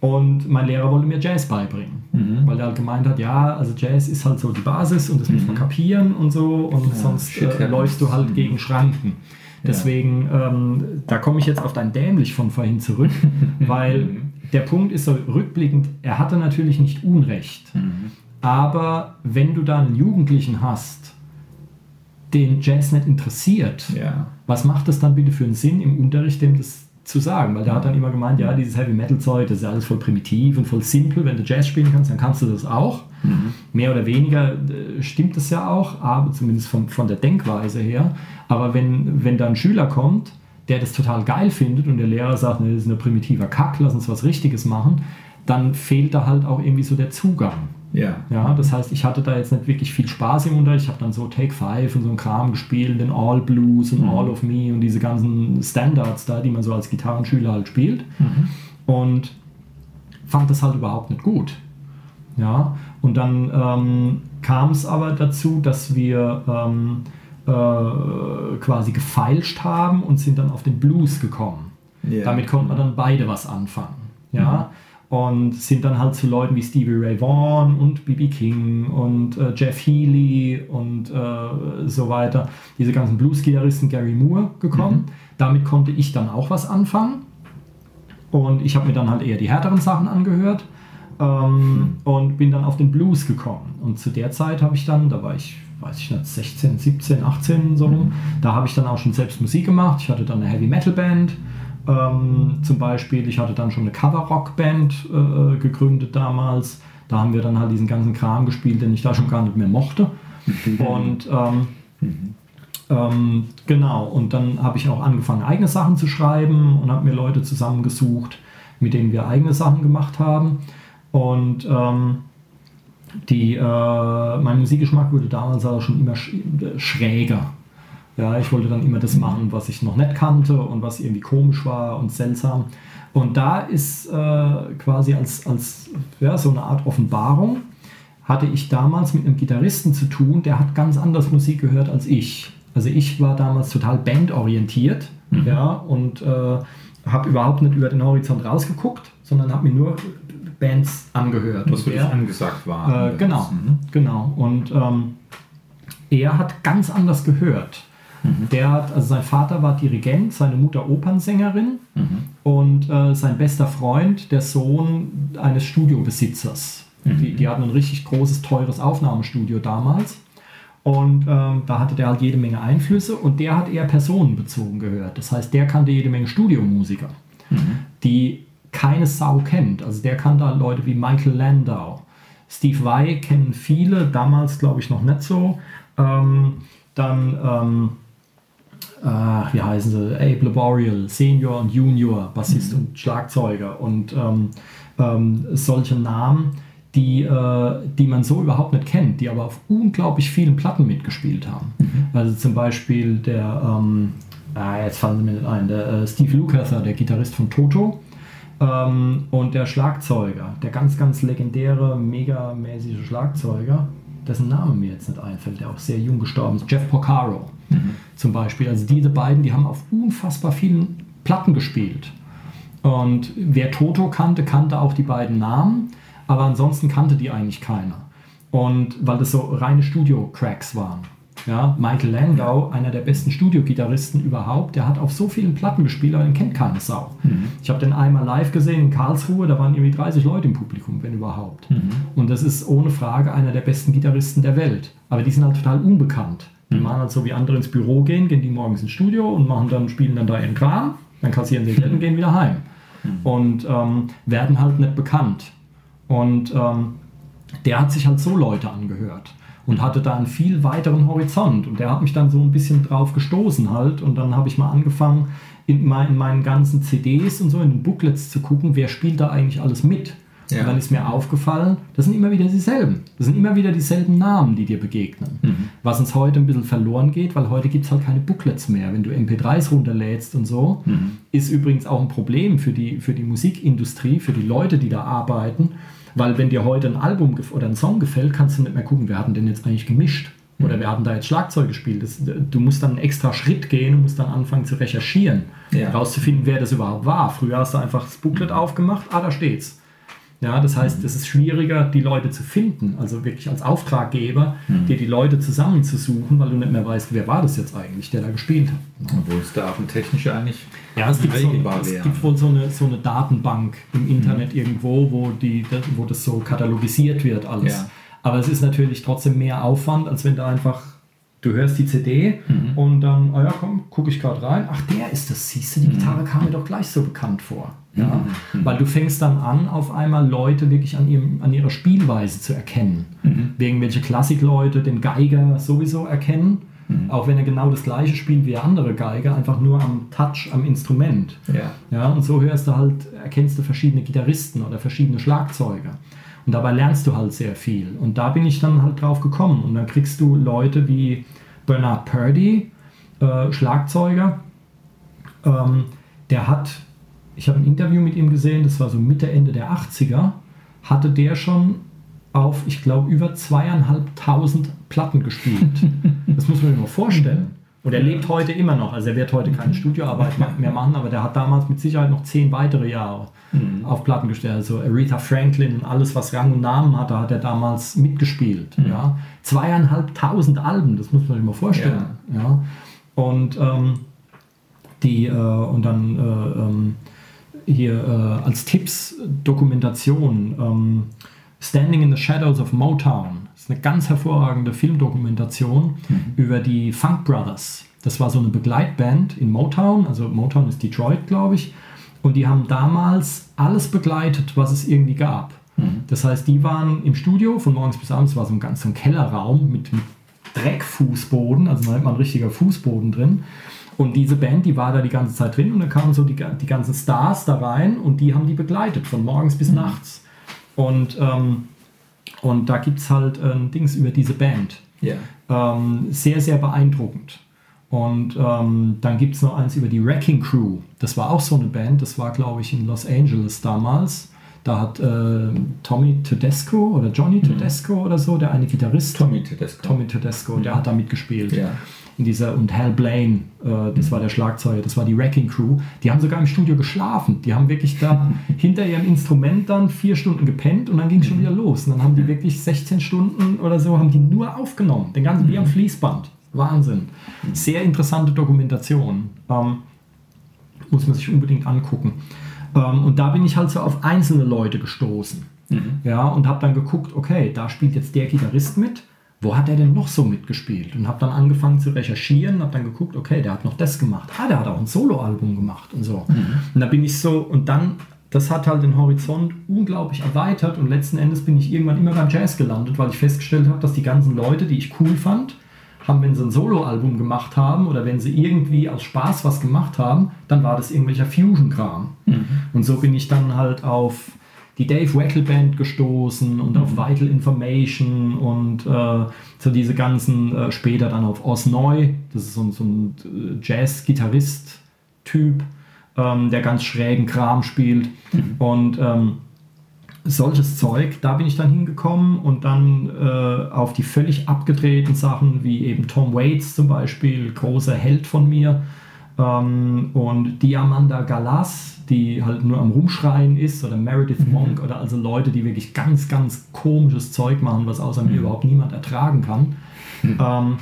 und mein Lehrer wollte mir Jazz beibringen, weil er halt gemeint hat, ja, also Jazz ist halt so die Basis und das muss man kapieren und so und sonst shit äh, läufst du halt gegen Schranken. Deswegen, ähm, da komme ich jetzt auf dein Dämlich von vorhin zurück, weil der Punkt ist so rückblickend, er hatte natürlich nicht Unrecht, aber wenn du da einen Jugendlichen hast, den Jazz nicht interessiert, Ja. was macht das dann bitte für einen Sinn im Unterricht, dem das zu sagen? Weil der hat dann immer gemeint, ja, dieses Heavy Metal Zeug, das ist alles voll primitiv und voll simpel. Wenn du Jazz spielen kannst, dann kannst du das auch. Mehr oder weniger äh, stimmt das ja auch, aber zumindest von, von der Denkweise her. Aber wenn, wenn da ein Schüler kommt, der das total geil findet und der Lehrer sagt, nee, das ist ein primitiver Kack, lass uns was Richtiges machen, dann fehlt da halt auch irgendwie so der Zugang. Ja. Ja, das heißt, ich hatte da jetzt nicht wirklich viel Spaß im Unterricht. Ich habe dann so Take Five und so ein Kram gespielt, den All Blues und All of Me und diese ganzen Standards da, die man so als Gitarrenschüler halt spielt. Und fand das halt überhaupt nicht gut. Ja, und dann ähm, kam es aber dazu, dass wir ähm, äh, quasi gefeilscht haben und sind dann auf den Blues gekommen. Ja. Damit konnten wir dann beide was anfangen. Ja. Und sind dann halt zu Leuten wie Stevie Ray Vaughan und B.B. King und äh, Jeff Healey und äh, so weiter, diese ganzen Blues-Gitarristen Gary Moore gekommen. Damit konnte ich dann auch was anfangen. Und ich habe mir dann halt eher die härteren Sachen angehört ähm, und bin dann auf den Blues gekommen. Und zu der Zeit habe ich dann, da war ich weiß ich nicht, 16, 17, 18 so rum. Da habe ich dann auch schon selbst Musik gemacht. Ich hatte dann eine Heavy Metal Band. Ähm, zum Beispiel, ich hatte dann schon eine Cover-Rock-Band äh, gegründet damals. Da haben wir dann halt diesen ganzen Kram gespielt, den ich da schon gar nicht mehr mochte. Und ähm, ähm, genau, und dann habe ich auch angefangen, eigene Sachen zu schreiben und habe mir Leute zusammengesucht, mit denen wir eigene Sachen gemacht haben. Und ähm, die, äh, mein Musikgeschmack wurde damals auch schon immer sch schräger. Ja, ich wollte dann immer das machen, was ich noch nicht kannte und was irgendwie komisch war und seltsam. Und da ist äh, quasi als, als ja, so eine Art Offenbarung, hatte ich damals mit einem Gitarristen zu tun, der hat ganz anders Musik gehört als ich. Also ich war damals total bandorientiert mhm. ja, und äh, habe überhaupt nicht über den Horizont rausgeguckt, sondern habe mir nur Bands angehört. Was für dich angesagt war. Äh, genau, mhm. genau. Und ähm, er hat ganz anders gehört. Mhm. Der hat, also sein Vater war Dirigent, seine Mutter Opernsängerin mhm. und äh, sein bester Freund, der Sohn eines Studiobesitzers. Mhm. Die, die hatten ein richtig großes, teures Aufnahmestudio damals. Und ähm, da hatte der halt jede Menge Einflüsse und der hat eher personenbezogen gehört. Das heißt, der kannte jede Menge Studiomusiker, mhm. die keine Sau kennt. Also der kannte halt Leute wie Michael Landau. Steve Vai kennen viele, damals glaube ich noch nicht so. Ähm, dann, ähm, äh, wie heißen sie? Abe Laboriel, Senior und Junior, Bassist mhm. und Schlagzeuger und ähm, ähm solche Namen die, äh, die man so überhaupt nicht kennt, die aber auf unglaublich vielen Platten mitgespielt haben. Mhm. Also zum Beispiel der, ähm, ah, jetzt fallen sie mir nicht ein, der äh, Steve Lukather, der Gitarrist von Toto. Ähm, und der Schlagzeuger, der ganz, ganz legendäre, megamäßige Schlagzeuger, dessen Name mir jetzt nicht einfällt, der auch sehr jung gestorben ist, Jeff Porcaro mhm. zum Beispiel. Also diese beiden, die haben auf unfassbar vielen Platten gespielt. Und wer Toto kannte, kannte auch die beiden Namen aber ansonsten kannte die eigentlich keiner. Und weil das so reine Studio-Cracks waren. Ja, Michael Landau, einer der besten Studiogitarristen überhaupt, der hat auf so vielen Platten gespielt, aber den kennt keine Sau. Mhm. Ich habe den einmal live gesehen in Karlsruhe, da waren irgendwie 30 Leute im Publikum, wenn überhaupt. Mhm. Und das ist ohne Frage einer der besten Gitarristen der Welt. Aber die sind halt total unbekannt. Die mhm. machen halt so wie andere ins Büro gehen, gehen die morgens ins Studio und machen dann, spielen dann da ihren Kram, dann kassieren sie Geld und gehen wieder heim. Mhm. Und ähm, werden halt nicht bekannt. Und ähm, der hat sich halt so Leute angehört und hatte da einen viel weiteren Horizont. Und der hat mich dann so ein bisschen drauf gestoßen halt. Und dann habe ich mal angefangen, in, mein, in meinen ganzen CDs und so, in den Booklets zu gucken, wer spielt da eigentlich alles mit. Ja. Und dann ist mir aufgefallen, das sind immer wieder dieselben. Das sind immer wieder dieselben Namen, die dir begegnen. Mhm. Was uns heute ein bisschen verloren geht, weil heute gibt es halt keine Booklets mehr. Wenn du MP3s runterlädst und so, mhm. ist übrigens auch ein Problem für die, für die Musikindustrie, für die Leute, die da arbeiten weil wenn dir heute ein Album oder ein Song gefällt, kannst du nicht mehr gucken, wer hat denn den jetzt eigentlich gemischt. Oder wer hat denn da jetzt Schlagzeug gespielt? Das, du musst dann einen extra Schritt gehen und musst dann anfangen zu recherchieren, ja. rauszufinden, wer das überhaupt war. Früher hast du einfach das Booklet aufgemacht, ah, da steht's. Ja, das heißt, es ist schwieriger, die Leute zu finden, also wirklich als Auftraggeber, mhm. dir die Leute zusammenzusuchen, weil du nicht mehr weißt, wer war das jetzt eigentlich, der da gespielt hat. Obwohl es da auch ein technische eigentlich ja, es gibt, so, es gibt wohl so eine, so eine Datenbank im Internet mhm. irgendwo, wo, die, wo das so katalogisiert wird alles. Ja. Aber es ist natürlich trotzdem mehr Aufwand, als wenn da einfach du hörst die CD mhm. und dann, oh ja, komm, gucke ich gerade rein. Ach, der ist das, siehst du, die Gitarre kam mir doch gleich so bekannt vor. Ja? Mhm. Weil du fängst dann an, auf einmal Leute wirklich an, ihrem, an ihrer Spielweise zu erkennen. Mhm. Irgendwelche Klassikleute, den Geiger sowieso erkennen. Mhm. Auch wenn er genau das gleiche spielt wie andere Geiger, einfach nur am Touch, am Instrument. Ja. Ja, und so hörst du halt, erkennst du verschiedene Gitarristen oder verschiedene Schlagzeuger. Und dabei lernst du halt sehr viel. Und da bin ich dann halt drauf gekommen. Und dann kriegst du Leute wie Bernard Purdy, äh, Schlagzeuger. Ähm, der hat ich habe ein Interview mit ihm gesehen, das war so Mitte, Ende der 80er, hatte der schon auf, ich glaube, über zweieinhalbtausend Platten gespielt. Das muss man sich mal vorstellen. Und er lebt heute immer noch. Also er wird heute keine Studioarbeit mehr machen, aber der hat damals mit Sicherheit noch zehn weitere Jahre mhm. auf Platten gestellt. Also Aretha Franklin und alles, was Rang und Namen hatte, hat er damals mitgespielt. Mhm. Ja. Zweieinhalbtausend Alben, das muss man sich mal vorstellen. Ja. ja. Und ähm, die, äh, und dann äh, ähm, hier äh, als Tipps Dokumentation. Ähm, Standing in the Shadows of Motown. Ist eine ganz hervorragende Filmdokumentation mhm. über die Funk Brothers. Das war so eine Begleitband in Motown, also Motown ist Detroit, glaube ich. Und die haben damals alles begleitet, was es irgendwie gab. Mhm. Das heißt, die waren im Studio von morgens bis abends, war so ein ganz so ein Kellerraum mit, mit Dreckfußboden, also da hat man ein richtiger Fußboden drin. Und diese Band, die war da die ganze Zeit drin und dann kamen so die, die ganzen Stars da rein und die haben die begleitet, von morgens bis mhm. nachts. Und, ähm, und da gibt es halt äh, Dings über diese Band. Yeah. Ähm, sehr, sehr beeindruckend. Und ähm, dann gibt es noch eins über die Wrecking Crew. Das war auch so eine Band, das war, glaube ich, in Los Angeles damals. Da hat äh, Tommy Tedesco oder Johnny mhm. Tedesco mhm. oder so, der eine Gitarrist. Tommy Tedesco. Tommy Tedesco, mhm. der hat da mitgespielt. Ja. In dieser, und Hal Blaine, äh, das war der Schlagzeuger, das war die Wrecking Crew. Die haben sogar im Studio geschlafen. Die haben wirklich da hinter ihrem Instrument dann vier Stunden gepennt und dann ging es schon wieder los. Und dann haben die wirklich 16 Stunden oder so, haben die nur aufgenommen. Den ganzen, wie am Fließband. Wahnsinn. Sehr interessante Dokumentation. Ähm, muss man sich unbedingt angucken. Ähm, und da bin ich halt so auf einzelne Leute gestoßen. Mhm. Ja, und habe dann geguckt, okay, da spielt jetzt der Gitarrist mit. Wo hat er denn noch so mitgespielt? Und habe dann angefangen zu recherchieren, habe dann geguckt, okay, der hat noch das gemacht. Ah, der hat auch ein Soloalbum gemacht und so. Mhm. Und da bin ich so, und dann, das hat halt den Horizont unglaublich erweitert und letzten Endes bin ich irgendwann immer beim Jazz gelandet, weil ich festgestellt habe, dass die ganzen Leute, die ich cool fand, haben, wenn sie ein Soloalbum gemacht haben oder wenn sie irgendwie aus Spaß was gemacht haben, dann war das irgendwelcher Fusion-Kram. Mhm. Und so bin ich dann halt auf die Dave Weckel Band gestoßen und mhm. auf Vital Information und äh, so diese ganzen, äh, später dann auf Oz Neu, das ist so, so ein äh, Jazz-Gitarrist-Typ, ähm, der ganz schrägen Kram spielt. Mhm. Und ähm, solches Zeug, da bin ich dann hingekommen und dann äh, auf die völlig abgedrehten Sachen, wie eben Tom Waits zum Beispiel, großer Held von mir, ähm, und Diamanda Galas, die halt nur am Rumschreien ist, oder Meredith mhm. Monk, oder also Leute, die wirklich ganz, ganz komisches Zeug machen, was außer mhm. mir überhaupt niemand ertragen kann. Mhm. Ähm,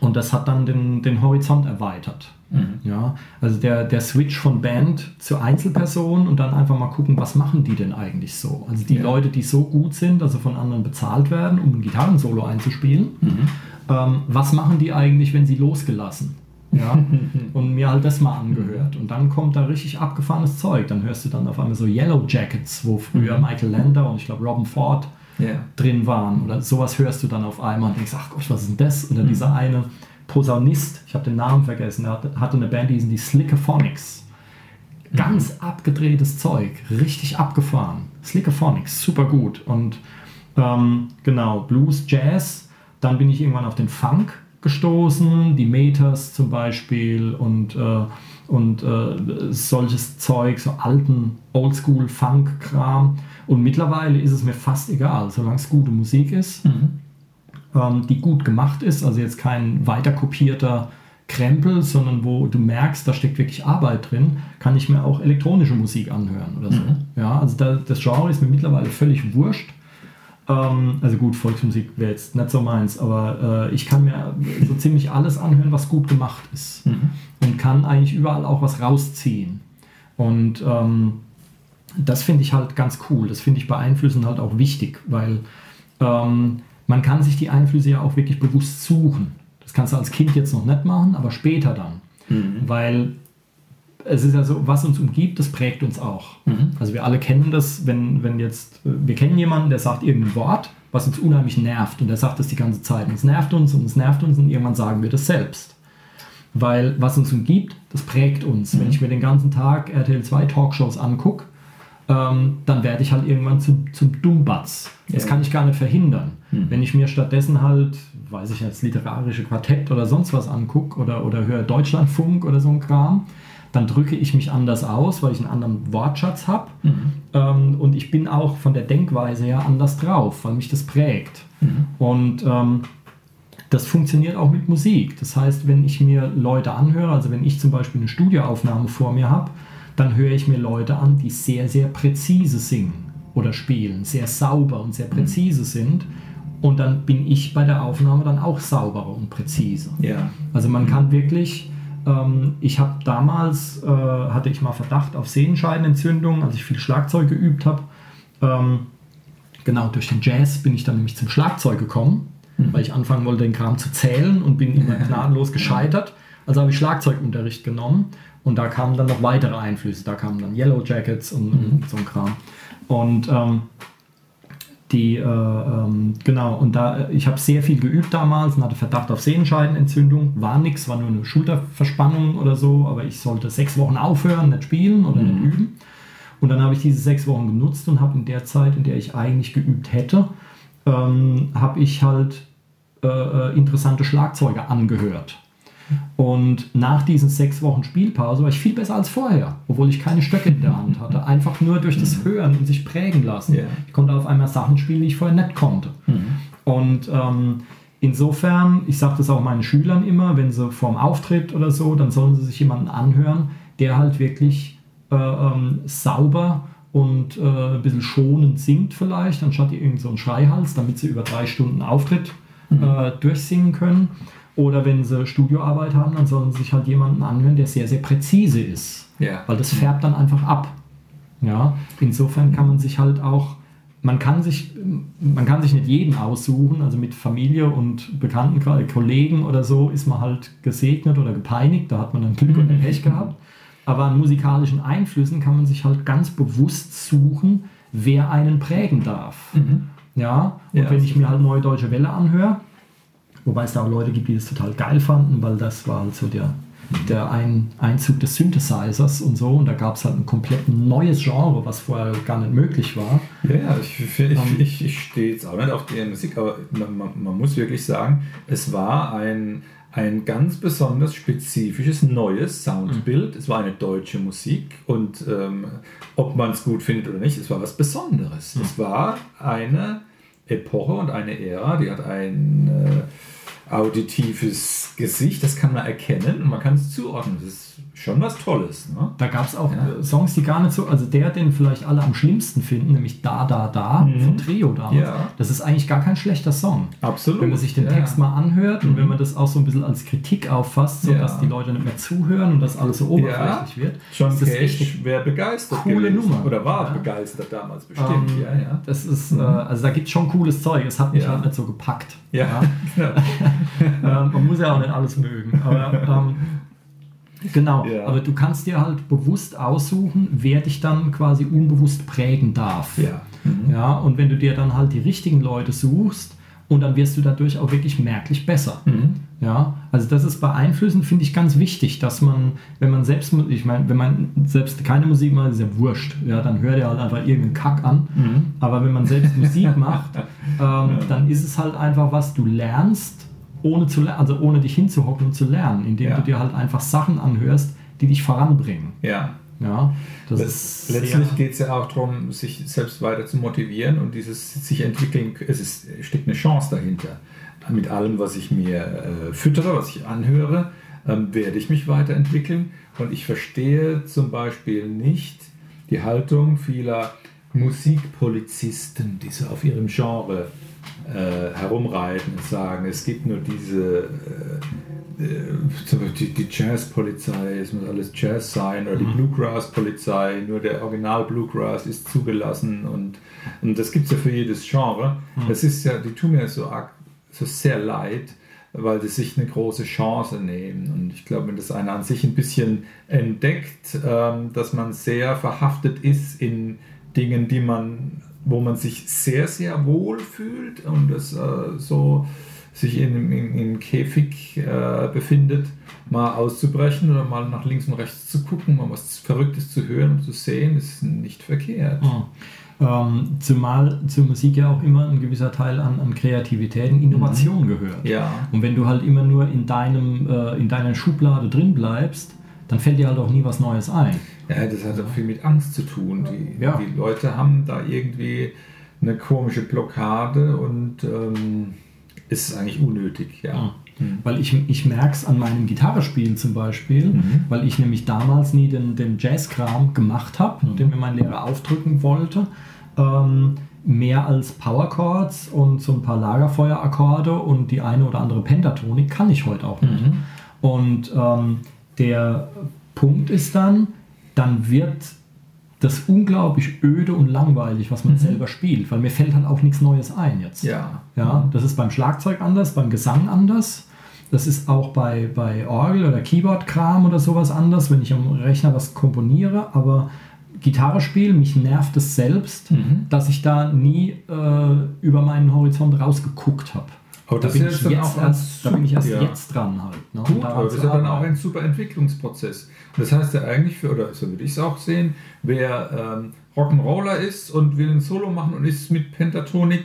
und das hat dann den, den Horizont erweitert. Mhm. Ja, also der, der Switch von Band zu Einzelperson und dann einfach mal gucken, was machen die denn eigentlich so? Also die ja. Leute, die so gut sind, also von anderen bezahlt werden, um ein Gitarrensolo einzuspielen, mhm. ähm, was machen die eigentlich, wenn sie losgelassen? Ja, und mir halt das mal angehört. Und dann kommt da richtig abgefahrenes Zeug. Dann hörst du dann auf einmal so Yellow Jackets, wo früher mhm. Michael Lander und ich glaube Robin Ford yeah. drin waren. Oder sowas hörst du dann auf einmal und denkst, ach Gott, was ist denn das? Oder mhm. dieser eine Posaunist, ich habe den Namen vergessen, er hatte eine Band, die hießen die Slickophonics. Ganz mhm. abgedrehtes Zeug, richtig abgefahren. Slickophonics, super gut. Und ähm, genau, Blues, Jazz. Dann bin ich irgendwann auf den Funk gestoßen, die Meters zum Beispiel und, äh, und äh, solches Zeug, so alten Oldschool-Funk-Kram. Und mittlerweile ist es mir fast egal, solange es gute Musik ist. Mhm ähm, die gut gemacht ist, also jetzt kein weiterkopierter Krempel, sondern wo du merkst, da steckt wirklich Arbeit drin, kann ich mir auch elektronische Musik anhören oder so. Mhm. Ja, also da, das Genre ist mir mittlerweile völlig wurscht. Ähm, also gut, Volksmusik wäre jetzt nicht so meins, aber äh, ich kann mir so ziemlich alles anhören, was gut gemacht ist mhm. und kann eigentlich überall auch was rausziehen. Und ähm, das finde ich halt ganz cool. Das finde ich bei Einflüssen halt auch wichtig, weil ähm, man kann sich die Einflüsse ja auch wirklich bewusst suchen. Das kannst du als Kind jetzt noch nicht machen, aber später dann. Mhm. Weil es ist ja so, was uns umgibt, das prägt uns auch. Mhm. Also wir alle kennen das, wenn, wenn jetzt, wir kennen jemanden, der sagt irgendein Wort, was uns unheimlich nervt und der sagt das die ganze Zeit und es nervt uns und es nervt uns und irgendwann sagen wir das selbst. Weil was uns umgibt, das prägt uns. Mhm. Wenn ich mir den ganzen Tag RTL 2 Talkshows angucke, ähm, dann werde ich halt irgendwann zum, zum Dummbatz. Das ja. kann ich gar nicht verhindern. Mhm. Wenn ich mir stattdessen halt, weiß ich jetzt, literarische Quartett oder sonst was angucke oder, oder höre Deutschlandfunk oder so ein Kram, dann drücke ich mich anders aus, weil ich einen anderen Wortschatz habe. Mhm. Ähm, und ich bin auch von der Denkweise her anders drauf, weil mich das prägt. Mhm. Und ähm, das funktioniert auch mit Musik. Das heißt, wenn ich mir Leute anhöre, also wenn ich zum Beispiel eine Studioaufnahme vor mir habe, dann höre ich mir Leute an, die sehr, sehr präzise singen oder spielen, sehr sauber und sehr präzise sind. Und dann bin ich bei der Aufnahme dann auch sauberer und präziser. Ja. Also man kann wirklich, ähm, ich habe damals, äh, hatte ich mal Verdacht auf Sehenscheidenentzündung, als ich viel Schlagzeug geübt habe. Ähm, genau, durch den Jazz bin ich dann nämlich zum Schlagzeug gekommen, mhm. weil ich anfangen wollte, den Kram zu zählen und bin immer gnadenlos gescheitert. Also habe ich Schlagzeugunterricht genommen und da kamen dann noch weitere Einflüsse. Da kamen dann Yellow Jackets und, mhm. und so ein Kram. Und ähm, die, äh, ähm, genau, und da, ich habe sehr viel geübt damals und hatte Verdacht auf Sehenscheidenentzündung. War nichts, war nur eine Schulterverspannung oder so, aber ich sollte sechs Wochen aufhören, nicht spielen oder mhm. nicht üben. Und dann habe ich diese sechs Wochen genutzt und habe in der Zeit, in der ich eigentlich geübt hätte, ähm, habe ich halt äh, äh interessante Schlagzeuge angehört. Und nach diesen sechs Wochen Spielpause war ich viel besser als vorher, obwohl ich keine Stöcke in der Hand hatte. Einfach nur durch das mhm. Hören und sich prägen lassen. Yeah. Ich konnte auf einmal Sachen spielen, die ich vorher nicht konnte. Mhm. Und ähm, insofern, ich sage das auch meinen Schülern immer, wenn sie vorm Auftritt oder so, dann sollen sie sich jemanden anhören, der halt wirklich äh, ähm, sauber und äh, ein bisschen schonend singt vielleicht, anstatt irgend so einen Schreihals, damit sie über drei Stunden Auftritt mhm. äh, durchsingen können. Oder wenn sie Studioarbeit haben, dann sollen sie sich halt jemanden anhören, der sehr, sehr präzise ist. Ja. Weil das färbt dann einfach ab. Ja, insofern kann man sich halt auch, man kann sich, man kann sich nicht jeden aussuchen, also mit Familie und Bekannten, Kollegen oder so ist man halt gesegnet oder gepeinigt, da hat man dann Glück und Pech gehabt. Aber an musikalischen Einflüssen kann man sich halt ganz bewusst suchen, wer einen prägen darf. Mhm. Ja, und ja, wenn ich mir halt Neue Deutsche Welle anhöre, Wobei es da auch Leute gibt, die das total geil fanden, weil das war halt so der, der Ein Einzug des Synthesizers und so. Und da gab es halt ein komplett neues Genre, was vorher gar nicht möglich war. Ja, ja ich, ich, ich, ähm, ich stehe jetzt auch nicht auf die Musik, aber man, man, man muss wirklich sagen, es war ein, ein ganz besonders spezifisches neues Soundbild. Mhm. Es war eine deutsche Musik und ähm, ob man es gut findet oder nicht, es war was Besonderes. Mhm. Es war eine Epoche und eine Ära, die hat ein äh, auditives Gesicht, das kann man erkennen und man kann es zuordnen. Das schon was Tolles. Ne? Da gab es auch ja. Songs, die gar nicht so, also der, den vielleicht alle am schlimmsten finden, nämlich Da, Da, Da mhm. von Trio damals. Ja. Das ist eigentlich gar kein schlechter Song. Absolut. Wenn man sich den ja. Text mal anhört mhm. und wenn man das auch so ein bisschen als Kritik auffasst, sodass die Leute nicht mehr zuhören und das alles so oberflächlich wird. John Cage wäre begeistert. Coole gewesen. Nummer. Oder war begeistert damals bestimmt. Ähm, ja, ja. Das ist, mhm. äh, also da gibt es schon cooles Zeug. Es hat mich halt nicht so gepackt. Ja. ähm, man muss ja auch nicht alles mögen. Aber ähm, Genau, ja. aber du kannst dir halt bewusst aussuchen, wer dich dann quasi unbewusst prägen darf. Ja. Mhm. ja. Und wenn du dir dann halt die richtigen Leute suchst, und dann wirst du dadurch auch wirklich merklich besser. Mhm. Ja, also das ist bei Einflüssen, finde ich, ganz wichtig, dass man, wenn man selbst, ich meine, wenn man selbst keine Musik macht, ist ja wurscht, ja, dann hört er halt einfach irgendeinen Kack an. Mhm. Aber wenn man selbst Musik macht, ähm, dann ist es halt einfach was, du lernst ohne zu also ohne dich hinzuhocken und zu lernen, indem ja. du dir halt einfach Sachen anhörst, die dich voranbringen. Ja. Ja, das letztlich geht es ja auch darum, sich selbst weiter zu motivieren und dieses sich entwickeln, es ist, steckt eine Chance dahinter. Mit allem, was ich mir äh, füttere, was ich anhöre, ähm, werde ich mich weiterentwickeln. Und ich verstehe zum Beispiel nicht die Haltung vieler Musikpolizisten, die so auf ihrem Genre äh, herumreiten und sagen, es gibt nur diese, äh, äh die, die Jazzpolizei, es muss alles Jazz sein, oder die mhm. Bluegrass-Polizei, nur der Original Bluegrass ist zugelassen und, und das gibt es ja für jedes Genre. Mhm. Das ist ja, die tun mir so, so sehr leid, weil sie sich eine große Chance nehmen. Und ich glaube, wenn das einer an sich ein bisschen entdeckt, ähm, dass man sehr verhaftet ist in Dingen, die man wo man sich sehr, sehr wohl fühlt und es äh, so sich in, in, in Käfig äh, befindet, mal auszubrechen oder mal nach links und rechts zu gucken, mal was Verrücktes zu hören und zu sehen, ist nicht verkehrt. Mhm. Ähm, zumal zur Musik ja auch immer ein gewisser Teil an, an Kreativität und Innovation mhm. gehört. Ja. Und wenn du halt immer nur in, deinem, äh, in deiner Schublade drin bleibst, dann fällt dir halt auch nie was Neues ein. Ja, das hat auch viel mit Angst zu tun. Die, ja. die Leute haben da irgendwie eine komische Blockade und ähm, ist eigentlich unnötig, ja. Mhm. Weil ich, ich merke es an meinem Gitarrespielen zum Beispiel, mhm. weil ich nämlich damals nie den, den Jazz-Kram gemacht habe, mhm. den mir mein Lehrer aufdrücken wollte. Ähm, mehr als Power Chords und so ein paar Lagerfeuerakkorde und die eine oder andere Pentatonik kann ich heute auch nicht. Mhm. Und ähm, der Punkt ist dann, dann wird das unglaublich öde und langweilig, was man selber spielt, weil mir fällt halt auch nichts Neues ein jetzt. Ja. Ja, das ist beim Schlagzeug anders, beim Gesang anders. Das ist auch bei, bei Orgel- oder Keyboard-Kram oder sowas anders, wenn ich am Rechner was komponiere. Aber Gitarre spielen, mich nervt es selbst, Mhm. dass ich da nie äh, über meinen Horizont rausgeguckt habe. Aber Da bin, ich jetzt erst, da bin ich erst super- jetzt dran halt. Ne, Gut, aber das ist ja dann auch ein super Entwicklungsprozess. Und das heißt ja eigentlich, für, oder so würde ich es auch sehen, wer ähm, Rock'n'Roller ist und will ein Solo machen und ist mit Pentatonik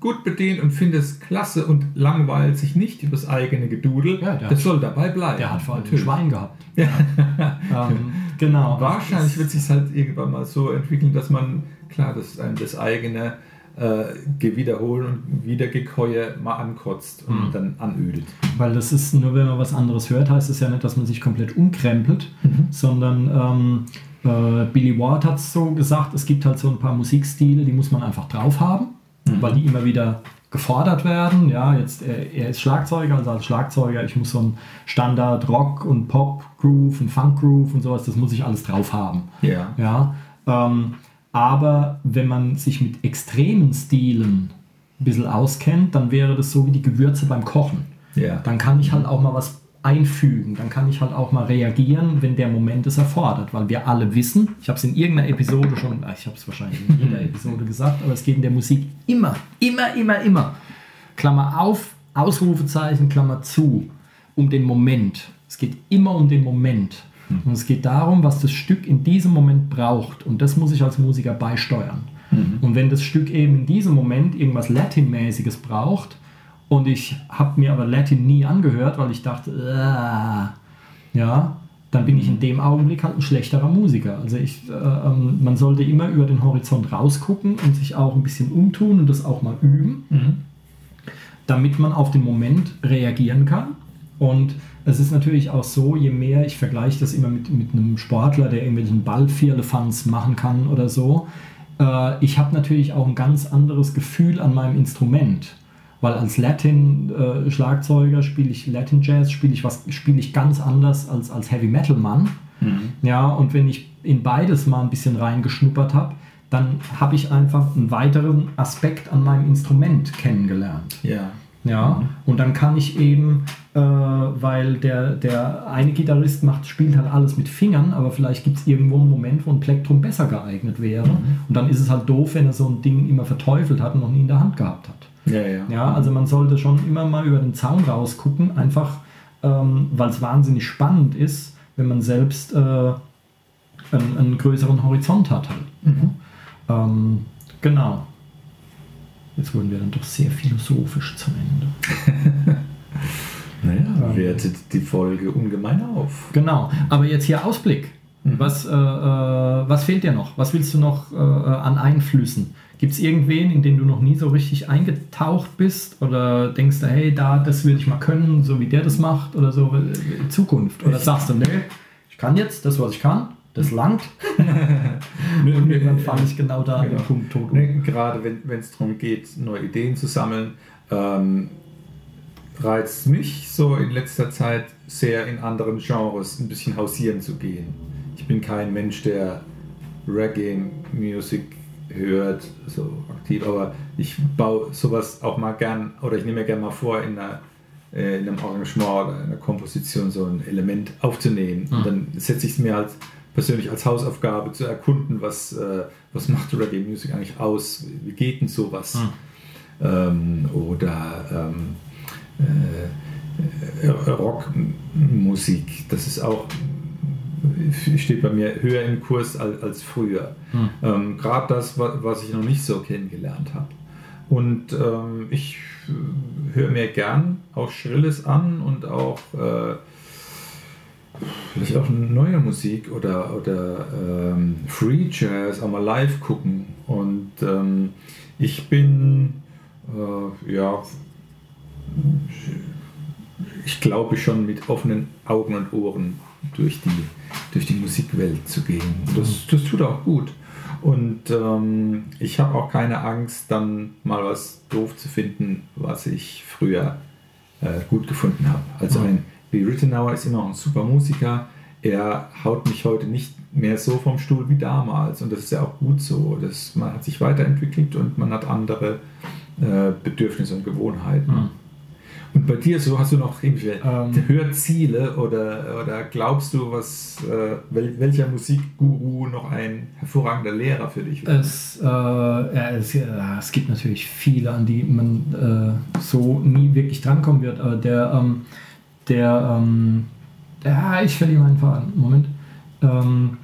gut bedient und findet es klasse und langweilt sich nicht über das eigene Gedudel, Ja, der das hat- soll dabei bleiben. Der hat vor allem ein. Schwein gehabt. ähm, genau. Wahrscheinlich wird sich halt irgendwann mal so entwickeln, dass man, klar, das, einem das eigene äh, Gewiederholen und Wiedergekäue mal ankotzt und Mhm. dann anödet. Weil das ist, nur wenn man was anderes hört, heißt es ja nicht, dass man sich komplett umkrempelt, sondern ähm, äh, Billy Ward hat es so gesagt, es gibt halt so ein paar Musikstile, die muss man einfach drauf haben, weil die immer wieder gefordert werden. Ja, jetzt er, er ist Schlagzeuger, also als Schlagzeuger, ich muss so ein Standard Rock und Pop Groove und Funk Groove und sowas, das muss ich alles drauf haben. Ja. Ja, ähm, aber wenn man sich mit extremen Stilen ein bisschen auskennt, dann wäre das so wie die Gewürze beim Kochen. Ja. Dann kann ich halt auch mal was einfügen, dann kann ich halt auch mal reagieren, wenn der Moment es erfordert, weil wir alle wissen, ich habe es in irgendeiner Episode schon, ah, ich habe es wahrscheinlich in jeder Episode gesagt, aber es geht in der Musik immer, immer, immer, immer, Klammer auf, Ausrufezeichen, Klammer zu, um den Moment. Es geht immer um den Moment. Und es geht darum, was das Stück in diesem Moment braucht. Und das muss ich als Musiker beisteuern. Und wenn das Stück eben in diesem Moment irgendwas Latin-mäßiges braucht und ich habe mir aber Latin nie angehört, weil ich dachte, "Ah", ja, dann bin ich in dem Augenblick halt ein schlechterer Musiker. Also ich, äh, ähm, man sollte immer über den Horizont rausgucken und sich auch ein bisschen umtun und das auch mal üben damit man auf den Moment reagieren kann. Und es ist natürlich auch so, je mehr, ich vergleiche das immer mit, mit einem Sportler, der irgendwelchen Ballvierlefanz machen kann oder so, äh, ich habe natürlich auch ein ganz anderes Gefühl an meinem Instrument. Weil als Latin-Schlagzeuger spiele ich Latin Jazz, spiele ich was, spiele ich ganz anders als als Heavy Metal Mann. Ja, und wenn ich in beides mal ein bisschen reingeschnuppert habe, dann habe ich einfach einen weiteren Aspekt an meinem Instrument kennengelernt. Ja. Ja, und dann kann ich eben, äh, weil der, der eine Gitarrist macht, spielt halt alles mit Fingern, aber vielleicht gibt es irgendwo einen Moment, wo ein Plektrum besser geeignet wäre. Und dann ist es halt doof, wenn er so ein Ding immer verteufelt hat und noch nie in der Hand gehabt hat. Ja, ja. Ja, also man sollte schon immer mal über den Zaun rausgucken, einfach ähm, weil es wahnsinnig spannend ist, wenn man selbst äh, einen, einen größeren Horizont hat. Halt. Ähm, genau. Jetzt wurden wir dann doch sehr philosophisch zum Ende. Naja, wertet die Folge ungemein auf. Genau, aber jetzt hier Ausblick. Was, äh, äh, was fehlt dir noch? Was willst du noch äh, an Einflüssen? Gibt es irgendwen, in den du noch nie so richtig eingetaucht bist? Oder denkst du, hey, da, das würde ich mal können, so wie der das macht oder so in Zukunft? Oder sagst du, nee, ich kann jetzt das, was ich kann, das langt. Und irgendwann falle ich genau da an den Genau. Punkt tot um. Ne, gerade wenn es darum geht, neue Ideen zu sammeln, ähm, reizt mich so in letzter Zeit sehr in anderen Genres ein bisschen hausieren zu gehen. Ich bin kein Mensch, der Reggae-Music hört, so aktiv, aber ich baue sowas auch mal gern, oder ich nehme mir gerne mal vor, in, einer, äh, in einem Arrangement oder einer Komposition so ein Element aufzunehmen. Und dann setze ich es mir halt persönlich als Hausaufgabe zu erkunden, was, äh, was macht Reggae-Music eigentlich aus, wie geht denn sowas? Ähm, oder ähm, äh, äh, Rockmusik, das ist auch steht bei mir höher im Kurs als, als früher. Ähm, Gerade das, wa- was ich noch nicht so kennengelernt habe. Und ähm, ich äh, höre mir gern auch Schrilles an und auch äh, vielleicht auch neue Musik oder, oder ähm, Free Jazz auch mal live gucken. Und ähm, ich bin äh, ja ich glaube schon mit offenen Augen und Ohren durch die, durch die Musikwelt zu gehen. Das, das tut auch gut. Und ähm, ich habe auch keine Angst, dann mal was doof zu finden, was ich früher äh, gut gefunden habe. Also ein Lee Rittenauer ist immer noch ein super Musiker. er haut mich heute nicht mehr so vom Stuhl wie damals. Und das ist ja auch gut so. Das, man hat sich weiterentwickelt und man hat andere äh, Bedürfnisse und Gewohnheiten. Mhm. Und bei dir so hast du noch irgendwelche ähm, Hörziele oder, oder glaubst du, was äh, wel, welcher Musikguru noch ein hervorragender Lehrer für dich wäre? Es, äh, ja, es, ja, es, gibt natürlich viele, an die man äh, so nie wirklich drankommen wird. Aber der, ähm, der, ähm, ja, ich verliere meinen Faden. Moment. Ähm,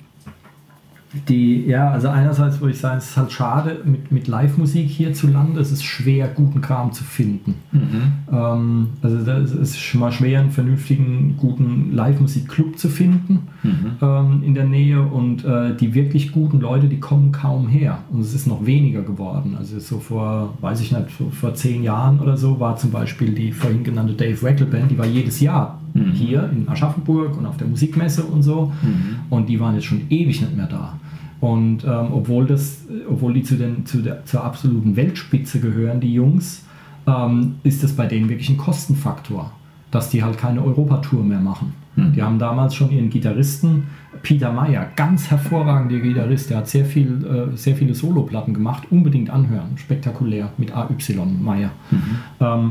die, ja, also einerseits würde ich sagen, es ist halt schade mit, mit Live-Musik hierzulande, es ist schwer, guten Kram zu finden. Mhm. Ähm, also es ist schon mal schwer, einen vernünftigen, guten Live-Musik-Club zu finden mhm. ähm, in der Nähe und äh, die wirklich guten Leute, die kommen kaum her und es ist noch weniger geworden. Also so vor, weiß ich nicht, vor zehn Jahren oder so war zum Beispiel die vorhin genannte Dave Wackel Band, die war jedes Jahr mhm. hier in Aschaffenburg und auf der Musikmesse und so. Mhm. Und die waren jetzt schon ewig nicht mehr da. Und ähm, obwohl, das, obwohl die zu den, zu der, zur absoluten Weltspitze gehören, die Jungs, ähm, ist das bei denen wirklich ein Kostenfaktor, dass die halt keine Europatour mehr machen. Mhm. Die haben damals schon ihren Gitarristen, Peter Meyer, ganz hervorragender Gitarrist, der hat sehr, viel, äh, sehr viele Soloplatten gemacht, unbedingt anhören, spektakulär, mit AY Meyer. Mhm. Ähm,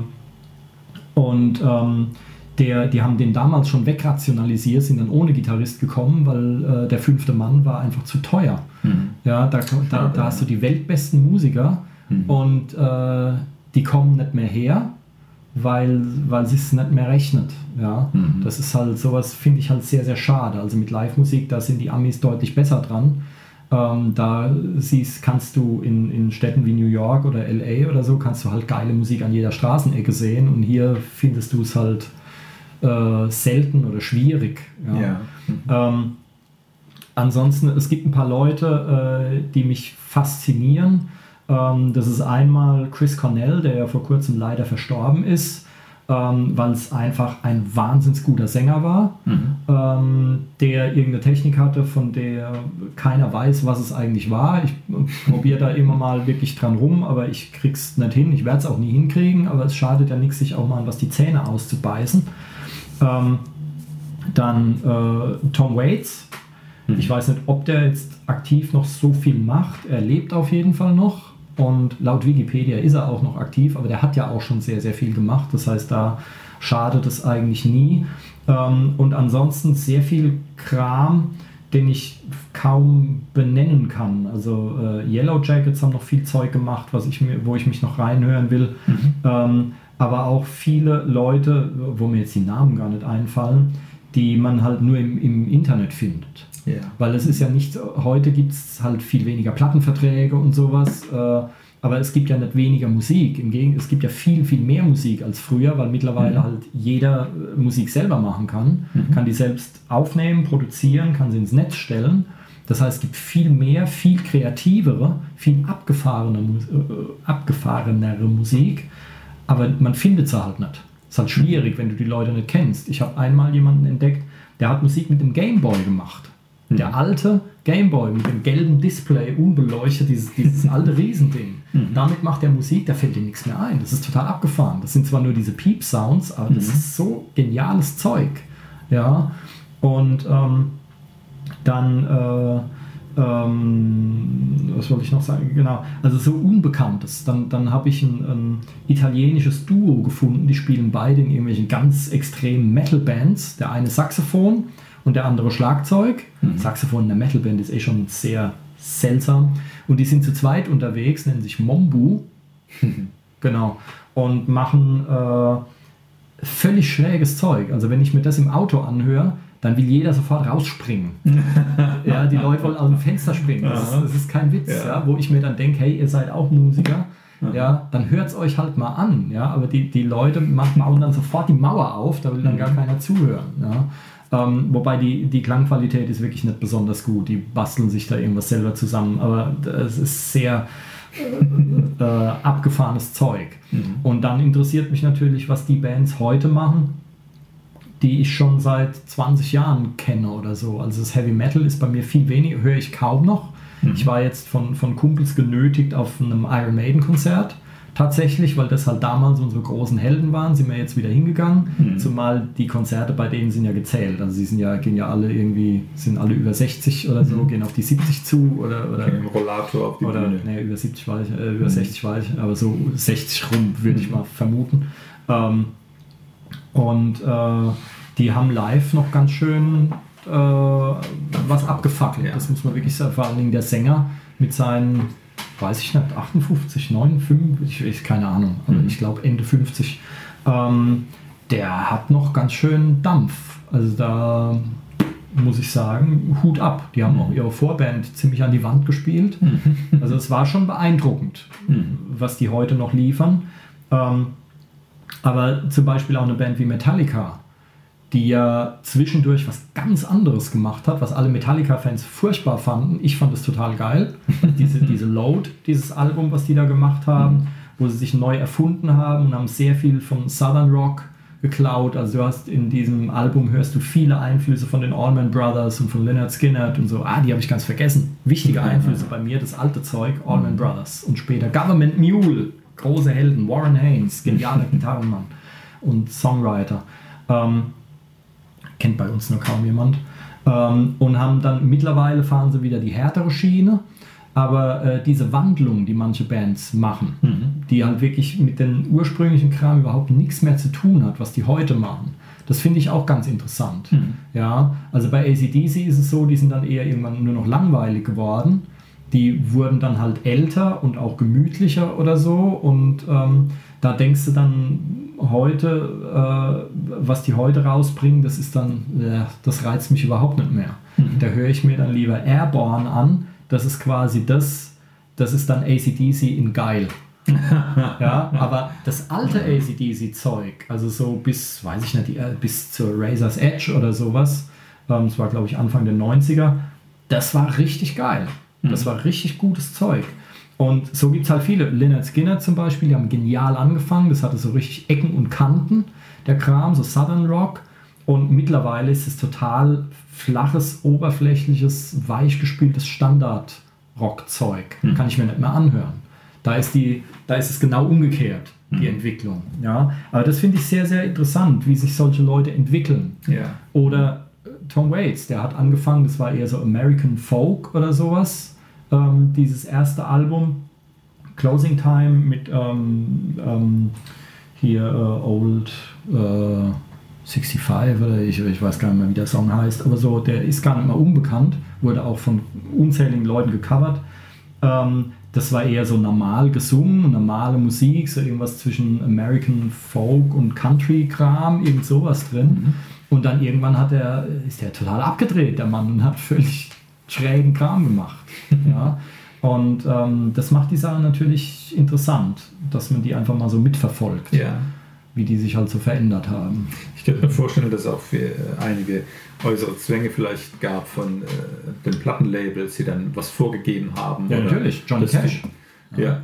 und ähm, der, die haben den damals schon wegrationalisiert, sind dann ohne Gitarrist gekommen, weil äh, der fünfte Mann war einfach zu teuer. Mhm. Ja, da, da, da, hast du die weltbesten Musiker mhm. und äh, die kommen nicht mehr her, weil, weil es sich nicht mehr rechnet. Ja? Mhm. Das ist halt sowas, finde ich halt sehr, sehr schade. Also mit Live-Musik, da sind die Amis deutlich besser dran. Ähm, da siehst, kannst du in, in Städten wie New York oder LA oder so, kannst du halt geile Musik an jeder Straßenecke sehen und hier findest du es halt äh, selten oder schwierig. Ja. ja. Mhm. Ähm, ansonsten, es gibt ein paar Leute, äh, die mich faszinieren. Ähm, das ist einmal Chris Cornell, der ja vor kurzem leider verstorben ist. Ähm, weil es einfach ein wahnsinnig guter Sänger war, mhm. ähm, der irgendeine Technik hatte, von der keiner weiß, was es eigentlich war. Ich probiere da immer mal wirklich dran rum, aber ich krieg's nicht hin. Ich werde es auch nie hinkriegen, aber es schadet ja nichts, sich auch mal was die Zähne auszubeißen. Ähm, dann äh, Tom Waits. Mhm. Ich weiß nicht, ob der jetzt aktiv noch so viel macht. Er lebt auf jeden Fall noch. Und laut Wikipedia ist er auch noch aktiv, aber der hat ja auch schon sehr, sehr viel gemacht. Das heißt, da schadet es eigentlich nie. Ähm, und ansonsten sehr viel Kram, den ich kaum benennen kann. Also äh, Yellow Jackets haben noch viel Zeug gemacht, was ich mir, wo ich mich noch reinhören will. Mhm. Ähm, aber auch viele Leute, wo mir jetzt die Namen gar nicht einfallen, die man halt nur im, im Internet findet. Ja. Weil es ist ja nicht, heute gibt es halt viel weniger Plattenverträge und sowas, äh, aber es gibt ja nicht weniger Musik. Im Gegenteil, es gibt ja viel, viel mehr Musik als früher, weil mittlerweile mhm. halt jeder äh, Musik selber machen kann, mhm. kann die selbst aufnehmen, produzieren, kann sie ins Netz stellen. Das heißt, es gibt viel mehr, viel kreativere, viel abgefahrene, äh, abgefahrenere Musik aber man findet sie halt nicht. Ist halt schwierig, wenn du die Leute nicht kennst. Ich habe einmal jemanden entdeckt, der hat Musik mit dem Gameboy gemacht. Mhm. Der alte Gameboy mit dem gelben Display, unbeleuchtet, dieses, dieses alte Riesending. Mhm. Damit macht er Musik, da fällt dir nichts mehr ein. Das ist total abgefahren. Das sind zwar nur diese Piep-Sounds, aber mhm. das ist so geniales Zeug. Ja, und ähm, dann äh, ähm, was wollte ich noch sagen? Genau, also so Unbekanntes. Dann, dann habe ich ein, ein, italienisches Duo gefunden, die spielen beide in irgendwelchen ganz extremen Metal-Bands. Der eine Saxophon und der andere Schlagzeug. Mhm. Saxophon in der Metal-Band ist eh schon sehr seltsam. Und die sind zu zweit unterwegs, nennen sich Mombu. genau. Und machen äh, völlig schräges Zeug. Also wenn ich mir das im Auto anhöre, dann will jeder sofort rausspringen. ja, die Leute wollen aus dem Fenster springen. Das, ist, das ist kein Witz, ja. ja. wo ich mir dann denke, hey, ihr seid auch Musiker. Ja, dann hört es euch halt mal an. Ja, aber die, die Leute machen dann sofort die Mauer auf, da will dann gar mhm. keiner zuhören. Ja. Ähm, wobei die, die Klangqualität ist wirklich nicht besonders gut. Die basteln sich da irgendwas selber zusammen. Aber es ist sehr äh, abgefahrenes Zeug. Mhm. Und dann interessiert mich natürlich, was die Bands heute machen die ich schon seit 20 Jahren kenne oder so. Also das Heavy Metal ist bei mir viel weniger, höre ich kaum noch. Mhm. Ich war jetzt von, von Kumpels genötigt auf einem Iron Maiden Konzert. tatsächlich, weil das halt damals unsere großen Helden waren, sind wir jetzt wieder hingegangen. Mhm. Zumal die Konzerte bei denen sind ja gezählt. Also sie sind ja, gehen ja alle irgendwie, sind alle über 60 oder so, mhm. gehen auf die 70 zu oder, oder im Rollator auf die oder, Bühne. Nee, über 70 war ich, äh, über mhm. 60 war ich, aber so 60 rum würde ich mhm. mal vermuten. Ähm, und äh, die haben live noch ganz schön äh, was abgefackelt. Ja. Das muss man wirklich sagen. Vor allen Dingen der Sänger mit seinen weiß ich nicht, 58, 59, ich, keine Ahnung, aber mhm. ich glaube Ende 50, ähm, der hat noch ganz schön Dampf. Also da muss ich sagen, Hut ab. Die haben mhm. auch ihre Vorband ziemlich an die Wand gespielt. Mhm. Also es war schon beeindruckend, was die heute noch liefern. Ähm, aber zum Beispiel auch eine Band wie Metallica, die ja zwischendurch was ganz anderes gemacht hat, was alle Metallica-Fans furchtbar fanden. Ich fand es total geil. diese, diese Load, dieses Album, was die da gemacht haben, wo sie sich neu erfunden haben und haben sehr viel von Southern Rock geklaut. Also du hast in diesem Album hörst du viele Einflüsse von den Allman Brothers und von Leonard Skinner und so. Ah, die habe ich ganz vergessen. Wichtige Einflüsse bei mir, das alte Zeug, Allman Brothers und später Government Mule, große Helden, Warren Haynes, genialer Gitarrenmann und Songwriter. Ähm, kennt bei uns nur kaum jemand. Ähm, und haben dann mittlerweile fahren sie wieder die härtere Schiene. Aber äh, diese Wandlung, die manche Bands machen, mhm. die halt wirklich mit dem ursprünglichen Kram überhaupt nichts mehr zu tun hat, was die heute machen, das finde ich auch ganz interessant. Mhm. Ja, also bei ACDC ist es so, die sind dann eher irgendwann nur noch langweilig geworden. Die wurden dann halt älter und auch gemütlicher oder so. Und ähm, da denkst du dann, heute, äh, was die heute rausbringen, das ist dann, äh, das reizt mich überhaupt nicht mehr. Mhm. Da höre ich mir dann lieber Airborne an. Das ist quasi das, das ist dann ACDC in geil. ja, aber das alte ACDC-Zeug, also so bis, weiß ich nicht, äh, bis zur Razor's Edge oder sowas, ähm, das war glaube ich Anfang der 90er, das war richtig geil. Das mhm. war richtig gutes Zeug. Und so gibt es halt viele. Leonard Skinner zum Beispiel, die haben genial angefangen. Das hatte so richtig Ecken und Kanten, der Kram, so Southern Rock. Und mittlerweile ist es total flaches, oberflächliches, weichgespültes Standard-Rock-Zeug. Mhm. Kann ich mir nicht mehr anhören. Da ist, die, da ist es genau umgekehrt, die mhm. Entwicklung. Ja? Aber das finde ich sehr, sehr interessant, wie sich solche Leute entwickeln. Ja. Oder Tom Waits, der hat angefangen, das war eher so American Folk oder sowas ähm, dieses erste Album, Closing Time mit ähm, ähm, hier äh, Old äh, 65 oder ich, ich weiß gar nicht mehr, wie der Song heißt, aber so, der ist gar nicht mal unbekannt, wurde auch von unzähligen Leuten gecovert. Ähm, das war eher so normal gesungen, normale Musik, so irgendwas zwischen American Folk und Country-Kram, irgend sowas drin. Mhm. Und dann irgendwann hat er, ist er total abgedreht, der Mann, und hat völlig schrägen Kram gemacht. ja. Und ähm, das macht die Sache natürlich interessant, dass man die einfach mal so mitverfolgt, ja. wie die sich halt so verändert haben. Ich könnte mir vorstellen, dass es auch für äh, einige äußere Zwänge vielleicht gab von äh, den Plattenlabels, die dann was vorgegeben haben. Ja, natürlich. Johnny Cash. Ja. ja.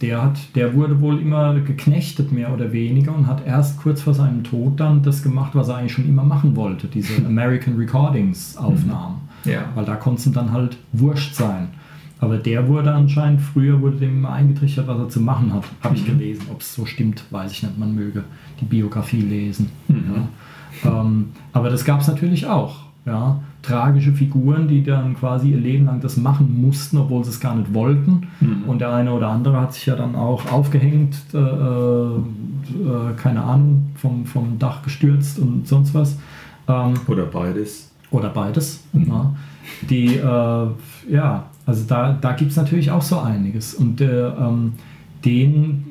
Der, hat, der wurde wohl immer geknechtet, mehr oder weniger, und hat erst kurz vor seinem Tod dann das gemacht, was er eigentlich schon immer machen wollte, diese American Recordings Aufnahmen. Ja. Weil da konnte es dann halt wurscht sein. Aber der wurde anscheinend, früher wurde dem immer eingetrichtert, was er zu machen hat. Habe ich mhm. gelesen. Ob es so stimmt, weiß ich nicht. Man möge die Biografie lesen. Mhm. Ja. Ähm, aber das gab es natürlich auch. Ja. Tragische Figuren, die dann quasi ihr Leben lang das machen mussten, obwohl sie es gar nicht wollten. Mhm. Und der eine oder andere hat sich ja dann auch aufgehängt, äh, äh, keine Ahnung, vom, vom Dach gestürzt und sonst was. Ähm, oder beides. Oder beides. Mhm. Ja. Die, äh, ja, also da, da gibt es natürlich auch so einiges. Und äh, ähm, den,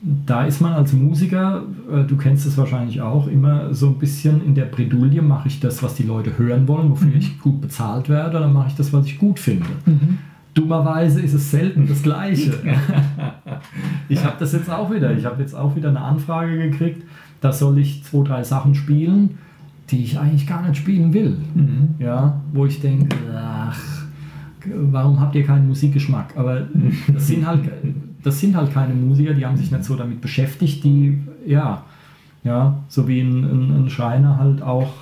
da ist man als Musiker, äh, du kennst es wahrscheinlich auch, immer so ein bisschen in der Bredouille, mache ich das, was die Leute hören wollen, wofür mhm. ich gut bezahlt werde, oder mache ich das, was ich gut finde. Mhm. Dummerweise ist es selten das Gleiche. ich habe das jetzt auch wieder. Ich habe jetzt auch wieder eine Anfrage gekriegt, da soll ich zwei, drei Sachen spielen die ich eigentlich gar nicht spielen will. Mhm. Ja, wo ich denke, ach, warum habt ihr keinen Musikgeschmack? Aber das sind halt, das sind halt keine Musiker, die haben sich nicht so damit beschäftigt, die, ja, ja, so wie ein, ein, ein Schreiner halt auch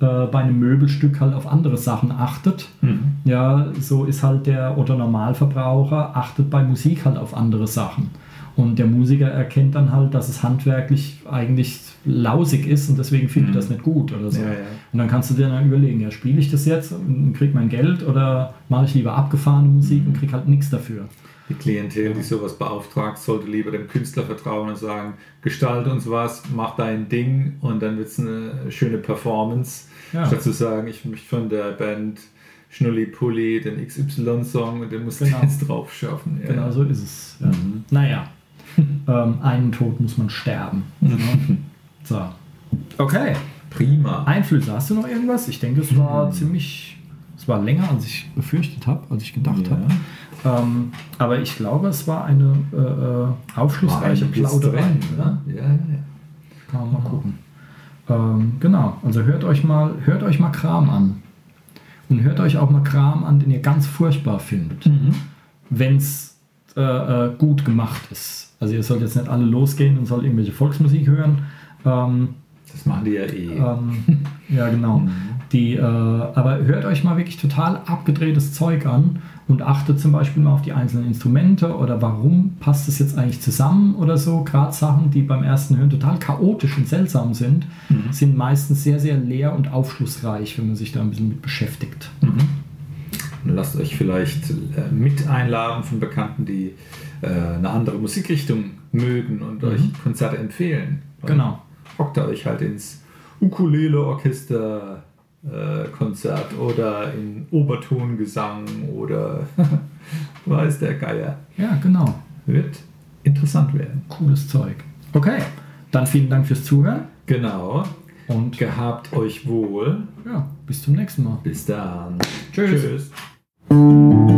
äh, bei einem Möbelstück halt auf andere Sachen achtet. Mhm. Ja, so ist halt der Otto Normalverbraucher achtet bei Musik halt auf andere Sachen. Und der Musiker erkennt dann halt, dass es handwerklich eigentlich lausig ist und deswegen findet Mhm. das nicht gut oder so. Ja, ja. Und dann kannst du dir dann überlegen, ja, spiele ich das jetzt und krieg mein Geld oder mache ich lieber abgefahrene Musik und krieg halt nichts dafür. Die Klientel, die sowas beauftragt, sollte lieber dem Künstler vertrauen und sagen, gestalte uns was, mach dein Ding und dann wird es eine schöne Performance. Ja. Statt zu sagen, ich möchte von der Band Schnulli Pulli den XY-Song und den musst Genau. du jetzt drauf schaffen. Ja. Genau so ist es. Ja. Mhm. Naja, ähm, einen Tod muss man sterben. so. Okay. Prima. Einflüsse, hast du noch irgendwas? Ich denke, es war Mhm. ziemlich, es war länger, als ich befürchtet habe, als ich gedacht Ja. habe. Ähm, aber ich glaube, es war eine äh, äh, War aufschlussreiche einiges Plauderei. drin, oder? ne? Ja, ja, ja. Kann man mal gucken. Ähm, genau, also hört euch mal, hört euch mal Kram an. Und hört euch auch mal Kram an, den ihr ganz furchtbar findet. Mhm. Wenn es äh, äh, gut gemacht ist. Also ihr sollt jetzt nicht alle losgehen und sollt irgendwelche Volksmusik hören. Ähm, Das machen die ja eh. ähm, ja, genau. Die, äh, aber hört euch mal wirklich total abgedrehtes Zeug an und achtet zum Beispiel mal auf die einzelnen Instrumente oder warum passt es jetzt eigentlich zusammen oder so. Gerade Sachen, die beim ersten Hören total chaotisch und seltsam sind, sind meistens sehr, sehr leer und aufschlussreich, wenn man sich da ein bisschen mit beschäftigt. Und lasst euch vielleicht äh, mit einladen von Bekannten, die äh, eine andere Musikrichtung mögen und euch Konzerte empfehlen. Dann Genau. Hockt ihr euch halt ins Ukulele-Orchester-Konzert oder in Obertongesang oder weiß der Geier. Ja, genau. Wird interessant werden. Cooles Zeug. Okay, dann vielen Dank fürs Zuhören Genau. und Gehabt euch wohl. ja, bis zum nächsten Mal. Bis dann. Tschüss. Tschüss.